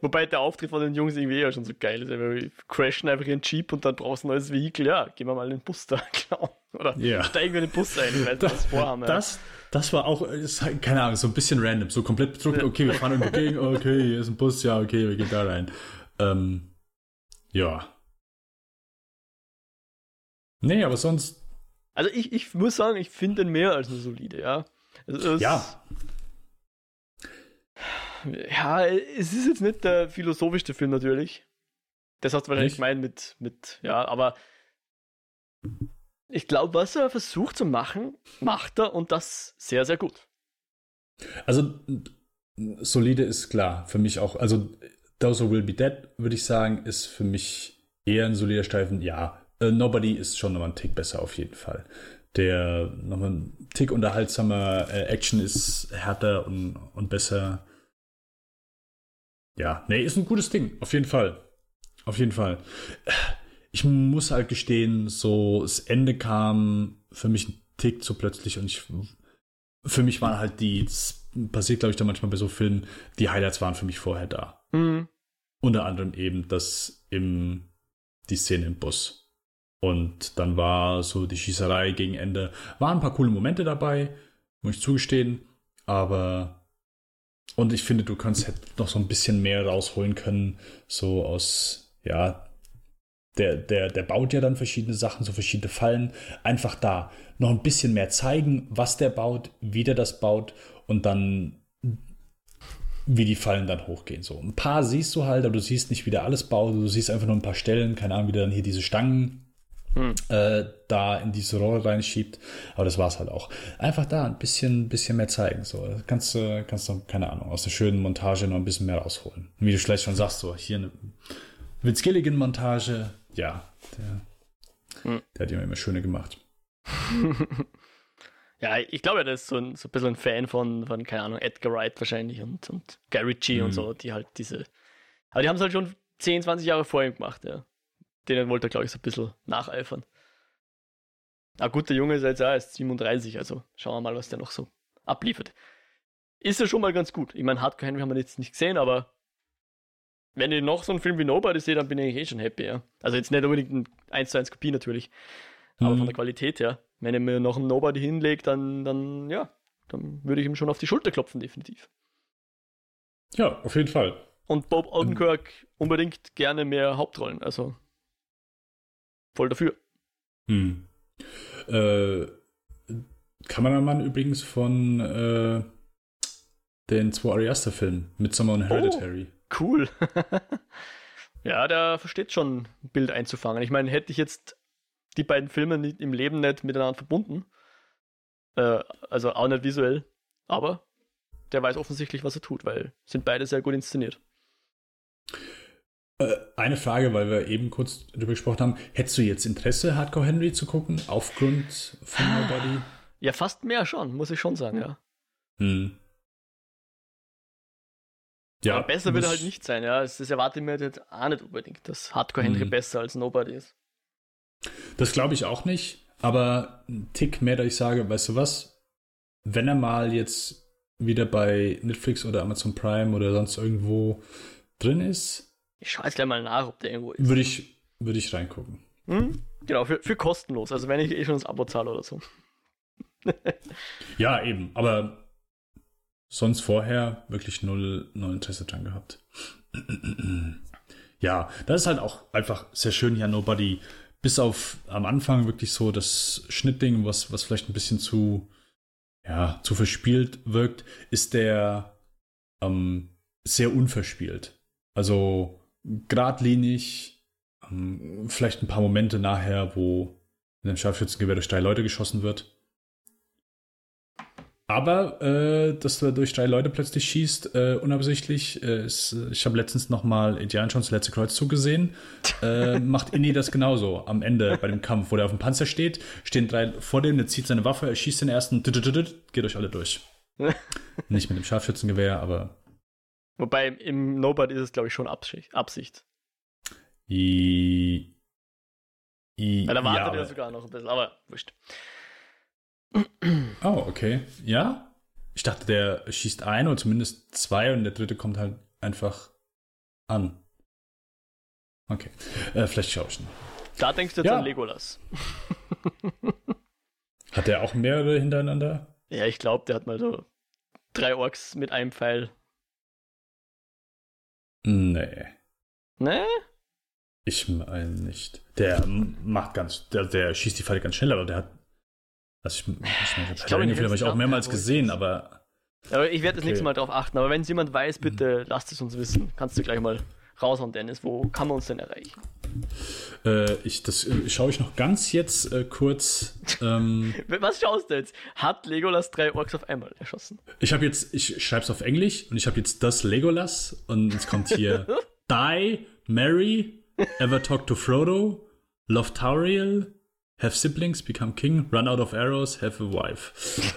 Wobei der Auftritt von den Jungs irgendwie ja schon so geil ist. Wir crashen einfach ihren Jeep und dann brauchst du ein neues Vehikel. Ja, gehen wir mal den Bus da klauen. Oder ja. steigen wir in den Bus ein, weil wir das vorhaben. Ja. Das, das war auch, halt, keine Ahnung, so ein bisschen random. So komplett bedruckt, okay, wir fahren irgendwo gegen, okay, hier ist ein Bus, ja, okay, wir gehen da rein. Ähm, ja, Nee, aber sonst. Also ich, ich muss sagen, ich finde den mehr als eine solide, ja. Also ja. Ja, es ist jetzt nicht der philosophischste Film natürlich. Das hast du wahrscheinlich Nicht? gemeint mit, mit, ja, aber ich glaube, was er versucht zu machen, macht er und das sehr, sehr gut. Also, solide ist klar. Für mich auch. Also, Those Who Will Be Dead, würde ich sagen, ist für mich eher ein solider Streifen. Ja, äh, Nobody ist schon nochmal ein Tick besser auf jeden Fall. Der nochmal ein Tick unterhaltsamer, äh, Action ist härter und, und besser. Ja, nee, ist ein gutes Ding, auf jeden Fall. Auf jeden Fall. Ich muss halt gestehen, so das Ende kam für mich ein Tick zu plötzlich und ich für mich waren halt die, das passiert glaube ich da manchmal bei so Filmen, die Highlights waren für mich vorher da. Mhm. Unter anderem eben das im, die Szene im Bus. Und dann war so die Schießerei gegen Ende. Waren ein paar coole Momente dabei, muss ich zugestehen. Aber, und ich finde, du kannst halt noch so ein bisschen mehr rausholen können, so aus, ja, der, der, der baut ja dann verschiedene Sachen, so verschiedene Fallen. Einfach da noch ein bisschen mehr zeigen, was der baut, wie der das baut und dann wie die Fallen dann hochgehen. So ein paar siehst du halt, aber du siehst nicht, wie der alles baut. Du siehst einfach nur ein paar Stellen, keine Ahnung, wie der dann hier diese Stangen Hm. äh, da in diese Rohre reinschiebt. Aber das war's halt auch. Einfach da ein bisschen, bisschen mehr zeigen. So, kannst du, kannst du, keine Ahnung, aus der schönen Montage noch ein bisschen mehr rausholen. Wie du vielleicht schon sagst, so hier eine Vince Gilligan Montage. Ja, der, Hm. der hat ja immer schöne gemacht. Ja, ich glaube, er ist so ein, so ein bisschen ein Fan von, von, keine Ahnung, Edgar Wright wahrscheinlich und, und Gary G und Mhm. so, die halt diese. Aber die haben es halt schon 10, 20 Jahre vor ihm gemacht, ja. Denen wollte er, glaube ich, so ein bisschen nacheifern. Ah, gut, der Junge ist jetzt auch erst 37, also schauen wir mal, was der noch so abliefert. Ist ja schon mal ganz gut. Ich meine, Hardcore Henry haben wir jetzt nicht gesehen, aber wenn ich noch so einen Film wie Nobody sehe, dann bin ich eh schon happy, ja. Also jetzt nicht unbedingt ein 1 zu 1 Kopie natürlich, aber Mhm. von der Qualität her. Wenn er mir noch einen Nobody hinlegt, dann, dann, ja, dann würde ich ihm schon auf die Schulter klopfen, definitiv. Ja, auf jeden Fall. Und Bob Odenkirk unbedingt gerne mehr Hauptrollen, also voll dafür. Hm. Äh, Kameramann übrigens von äh, den zwei Ari Aster-Filmen, Midsommar und Hereditary. Cool. ja, der versteht schon, ein Bild einzufangen. Ich meine, hätte ich jetzt die beiden Filme nicht, im Leben nicht miteinander verbunden, äh, also auch nicht visuell, aber der weiß offensichtlich, was er tut, weil sind beide sehr gut inszeniert. Äh, eine Frage, weil wir eben kurz darüber gesprochen haben. Hättest du jetzt Interesse, Hardcore Henry zu gucken, aufgrund von Nobody? Ja, fast mehr schon, muss ich schon sagen, ja. Hm. Ja, Aber besser wird er halt nicht sein, ja. Das, erwarte ich mir jetzt auch nicht unbedingt, dass Hardcore Henry Mhm. besser als Nobody ist. Das glaube ich auch nicht, aber ein Tick mehr, dass ich sage, weißt du was, wenn er mal jetzt wieder bei Netflix oder Amazon Prime oder sonst irgendwo drin ist, Ich schaue jetzt gleich mal nach, ob der irgendwo ist. würde ich, würde ich reingucken. Hm? Genau, für, für kostenlos. Also wenn ich eh schon das Abo zahle oder so. Ja, eben, aber sonst vorher wirklich null, null Interesse dran gehabt. Ja, das ist halt auch einfach sehr schön hier an Nobody. Bis auf am Anfang wirklich so das Schnittding, was, was vielleicht ein bisschen zu, ja, zu verspielt wirkt, ist der ähm, sehr unverspielt. Also geradlinig, ähm, vielleicht ein paar Momente nachher, wo in einem Scharfschützengewehr durch drei Leute geschossen wird. Aber, äh, dass du durch drei Leute plötzlich schießt, äh, unabsichtlich, äh, ist, ich habe letztens nochmal Indiana Jones letzte Kreuzzug gesehen, äh, macht Indy das genauso am Ende bei dem Kampf, wo der auf dem Panzer steht, stehen drei vor dem, der zieht seine Waffe, er schießt den ersten, geht euch alle durch. Nicht mit dem Scharfschützengewehr, aber Wobei im, Nobody ist es, glaube ich, schon Absicht. Absicht. i, i, Weil da wartet aber- er sogar noch ein bisschen, aber wurscht. Oh, okay. Ja? Ich dachte, der schießt ein oder zumindest zwei und der dritte kommt halt einfach an. Okay. Äh, vielleicht schaue ich noch. Da denkst du jetzt Ja. an Legolas. Hat der auch mehrere hintereinander? Ja, ich glaube, der hat mal so drei Orks mit einem Pfeil. Nee. Ne? Ich meine nicht. Der macht ganz, der, der schießt die Pfeile ganz schnell, aber der hat. Also ich, ich, meine, Ich glaube, in Film habe ich auch mehrmals gesehen, aber Aber ich werde das Okay. nächste Mal drauf achten. Aber wenn es jemand weiß, bitte lasst es uns wissen. Kannst du gleich mal raushauen, Dennis. Wo kann man uns denn erreichen? Äh, ich, das äh, schaue ich noch ganz jetzt äh, kurz. Ähm, Was schaust du jetzt? Hat Legolas drei Orks auf einmal erschossen? ich habe jetzt, ich schreibe es auf Englisch und ich habe jetzt das Legolas und es kommt hier Die, Marry, Ever Talk to Frodo, Love Tauriel, Have Siblings, Become King, Run Out of Arrows, Have a Wife.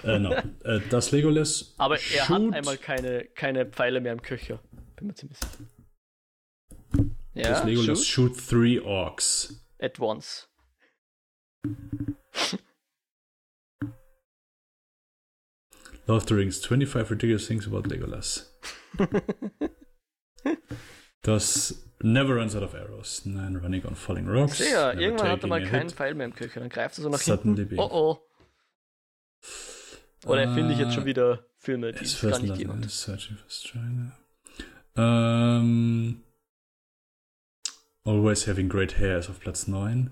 Äh, no. äh, das Legolas. Aber er shoot- hat einmal keine, keine Pfeile mehr im Köcher. Bin mir ziemlich sicher. Ja, Das Legolas shoot shoot three orcs. at once. Love the Rings, 25 ridiculous things about Legolas. das Never runs out of arrows. Nein, running on falling rocks. Sehr, never irgendwann hat er mal keinen. Pfeil mehr im Köcher. Dann greift er so nach Suddenly hinten. be- Oh oh. Oder erfinde ich jetzt schon wieder Filme, die es gar nicht is searching for Strider. Ähm, Always having great hair ist auf Platz 9.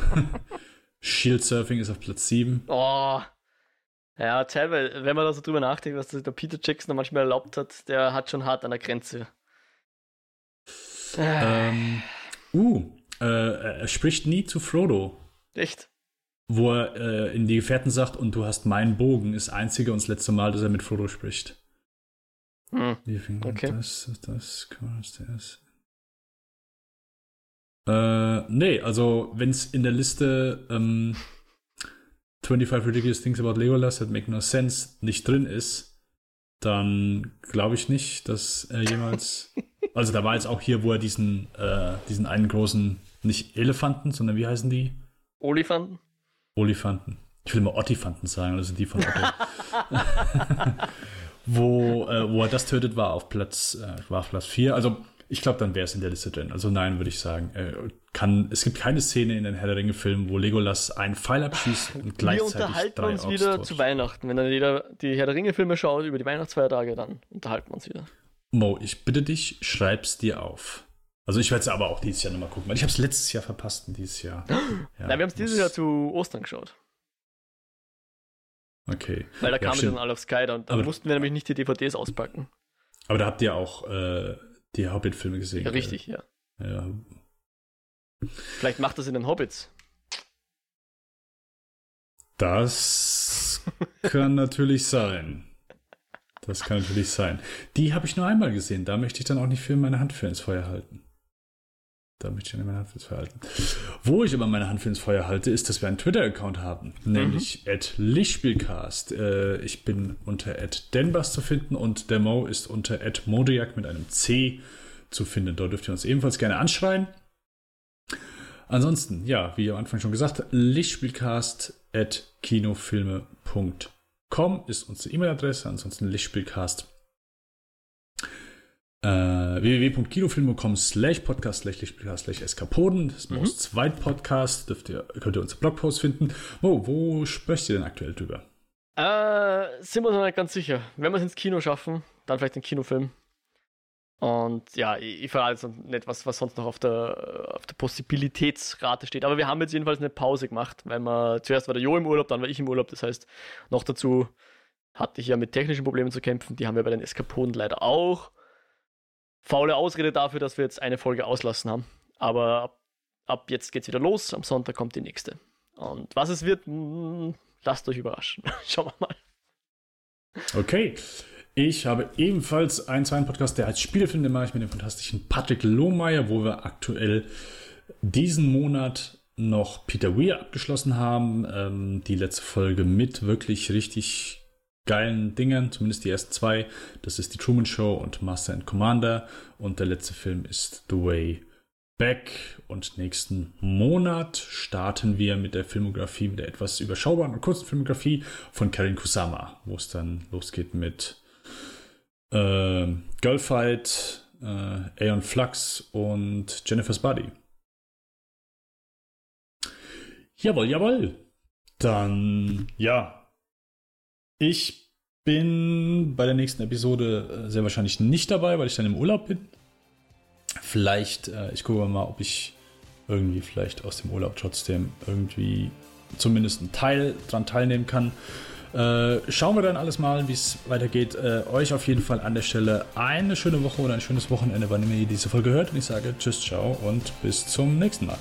Shield Surfing ist auf Platz 7. Oh. Ja, teilweise, wenn man da so drüber nachdenkt, was der Peter Jackson da manchmal erlaubt hat, der hat schon hart an der Grenze. Äh, Ähm, uh, äh, er spricht nie zu Frodo, Echt? wo er äh, in die Gefährten sagt, und du hast meinen Bogen, ist einzige und das letzte Mal, dass er mit Frodo spricht. Hm. Okay. Das, das, das, das. Äh, nee, also wenn es in der Liste ähm, 25 Ridiculous Things About Legolas That Make No Sense nicht drin ist, dann glaube ich nicht, dass er jemals. also da war jetzt auch hier, wo er diesen, äh, diesen einen großen, nicht Elefanten, sondern wie heißen die? Olifanten? Olifanten. Ich will immer Ottifanten sagen, also die von Otto. wo, äh, wo er das tötet, war auf Platz, äh, war auf Platz 4. Also ich glaube, dann wäre es in der Liste drin. Also nein, würde ich sagen. Äh, kann, es gibt keine Szene in den Herr der Ringe-Filmen, wo Legolas einen Pfeil abschießt und Wir gleichzeitig unterhalten drei uns Orks wieder tot. zu Weihnachten. Wenn dann jeder die Herr der Ringe-Filme schaut über die Weihnachtsfeiertage, dann unterhalten wir uns wieder. Mo, ich bitte dich, schreib's dir auf. Also ich werde es aber auch dieses Jahr nochmal gucken, weil ich habe es letztes Jahr verpasst und dieses Jahr. Ja, Nein, wir haben es dieses Jahr zu Ostern geschaut. Okay. Weil da Ja, kamen stimmt. dann alle auf Sky und dann Aber- mussten wir nämlich nicht die DVDs auspacken. Aber da habt ihr auch äh, die Hobbit-Filme gesehen. Ja, richtig, ja. Ja, Vielleicht macht das in den Hobbits. Das kann natürlich sein. Das kann natürlich sein. Die habe ich nur einmal gesehen. Da möchte ich dann auch nicht für meine Hand für ins Feuer halten. Da möchte ich dann meine Hand für ins Feuer halten. Wo ich aber meine Hand für ins Feuer halte, ist, dass wir einen Twitter-Account haben, nämlich at Lichtspielcast. Äh, ich bin unter at Denbas zu finden und der Mo ist unter at Modiak mit einem C zu finden. Dort dürft ihr uns ebenfalls gerne anschreien. Ansonsten, ja, wie am Anfang schon gesagt, lichtspielcast at kinofilme.com ist unsere E-Mail-Adresse. Ansonsten lichtspielcast äh, www.kinofilme.com slash podcast slash lichtspielcast slash eskapoden. Das ist Mhm. Mo's Zweit-Podcast. Dürft ihr, könnt ihr unsere Blogpost finden. Mo, wo sprecht ihr denn aktuell drüber? Äh, sind wir uns noch nicht ganz sicher. Wenn wir es ins Kino schaffen, dann vielleicht den Kinofilm. Und ja, ich, ich verrate jetzt nicht, was, was sonst noch auf der, auf der Possibilitätsrate steht. Aber wir haben jetzt jedenfalls eine Pause gemacht, weil wir zuerst war der Jo im Urlaub, dann war ich im Urlaub. Das heißt, noch dazu hatte ich ja mit technischen Problemen zu kämpfen. Die haben wir bei den Eskapoden leider auch. Faule Ausrede dafür, dass wir jetzt eine Folge auslassen haben. Aber ab, ab jetzt geht's wieder los. Am Sonntag kommt die nächste. Und was es wird, mh, lasst euch überraschen. Schauen wir mal. Okay. Ich habe ebenfalls einen zweiten Podcast, der heißt Spielefilm, den mache ich mit dem fantastischen Patrick Lohmeier, wo wir aktuell diesen Monat noch Peter Weir abgeschlossen haben. Ähm, die letzte Folge mit wirklich richtig geilen Dingen, zumindest die ersten zwei. Das ist die Truman Show und Master and Commander. Und der letzte Film ist The Way Back. Und nächsten Monat starten wir mit der Filmografie, mit der etwas überschaubaren und kurzen Filmografie von Karin Kusama, wo es dann losgeht mit äh, Girlfight, äh, Aeon Flux und Jennifer's Body. Jawohl, jawohl. Dann, ja. Ich bin bei der nächsten Episode äh, sehr wahrscheinlich nicht dabei, weil ich dann im Urlaub bin. Vielleicht, äh, ich gucke mal, ob ich irgendwie vielleicht aus dem Urlaub trotzdem irgendwie zumindest einen Teil dran teilnehmen kann. Äh, schauen wir dann alles mal, wie es weitergeht. Äh, euch auf jeden Fall an der Stelle eine schöne Woche oder ein schönes Wochenende, wann ihr diese Folge hört. Und ich sage Tschüss, ciao und bis zum nächsten Mal.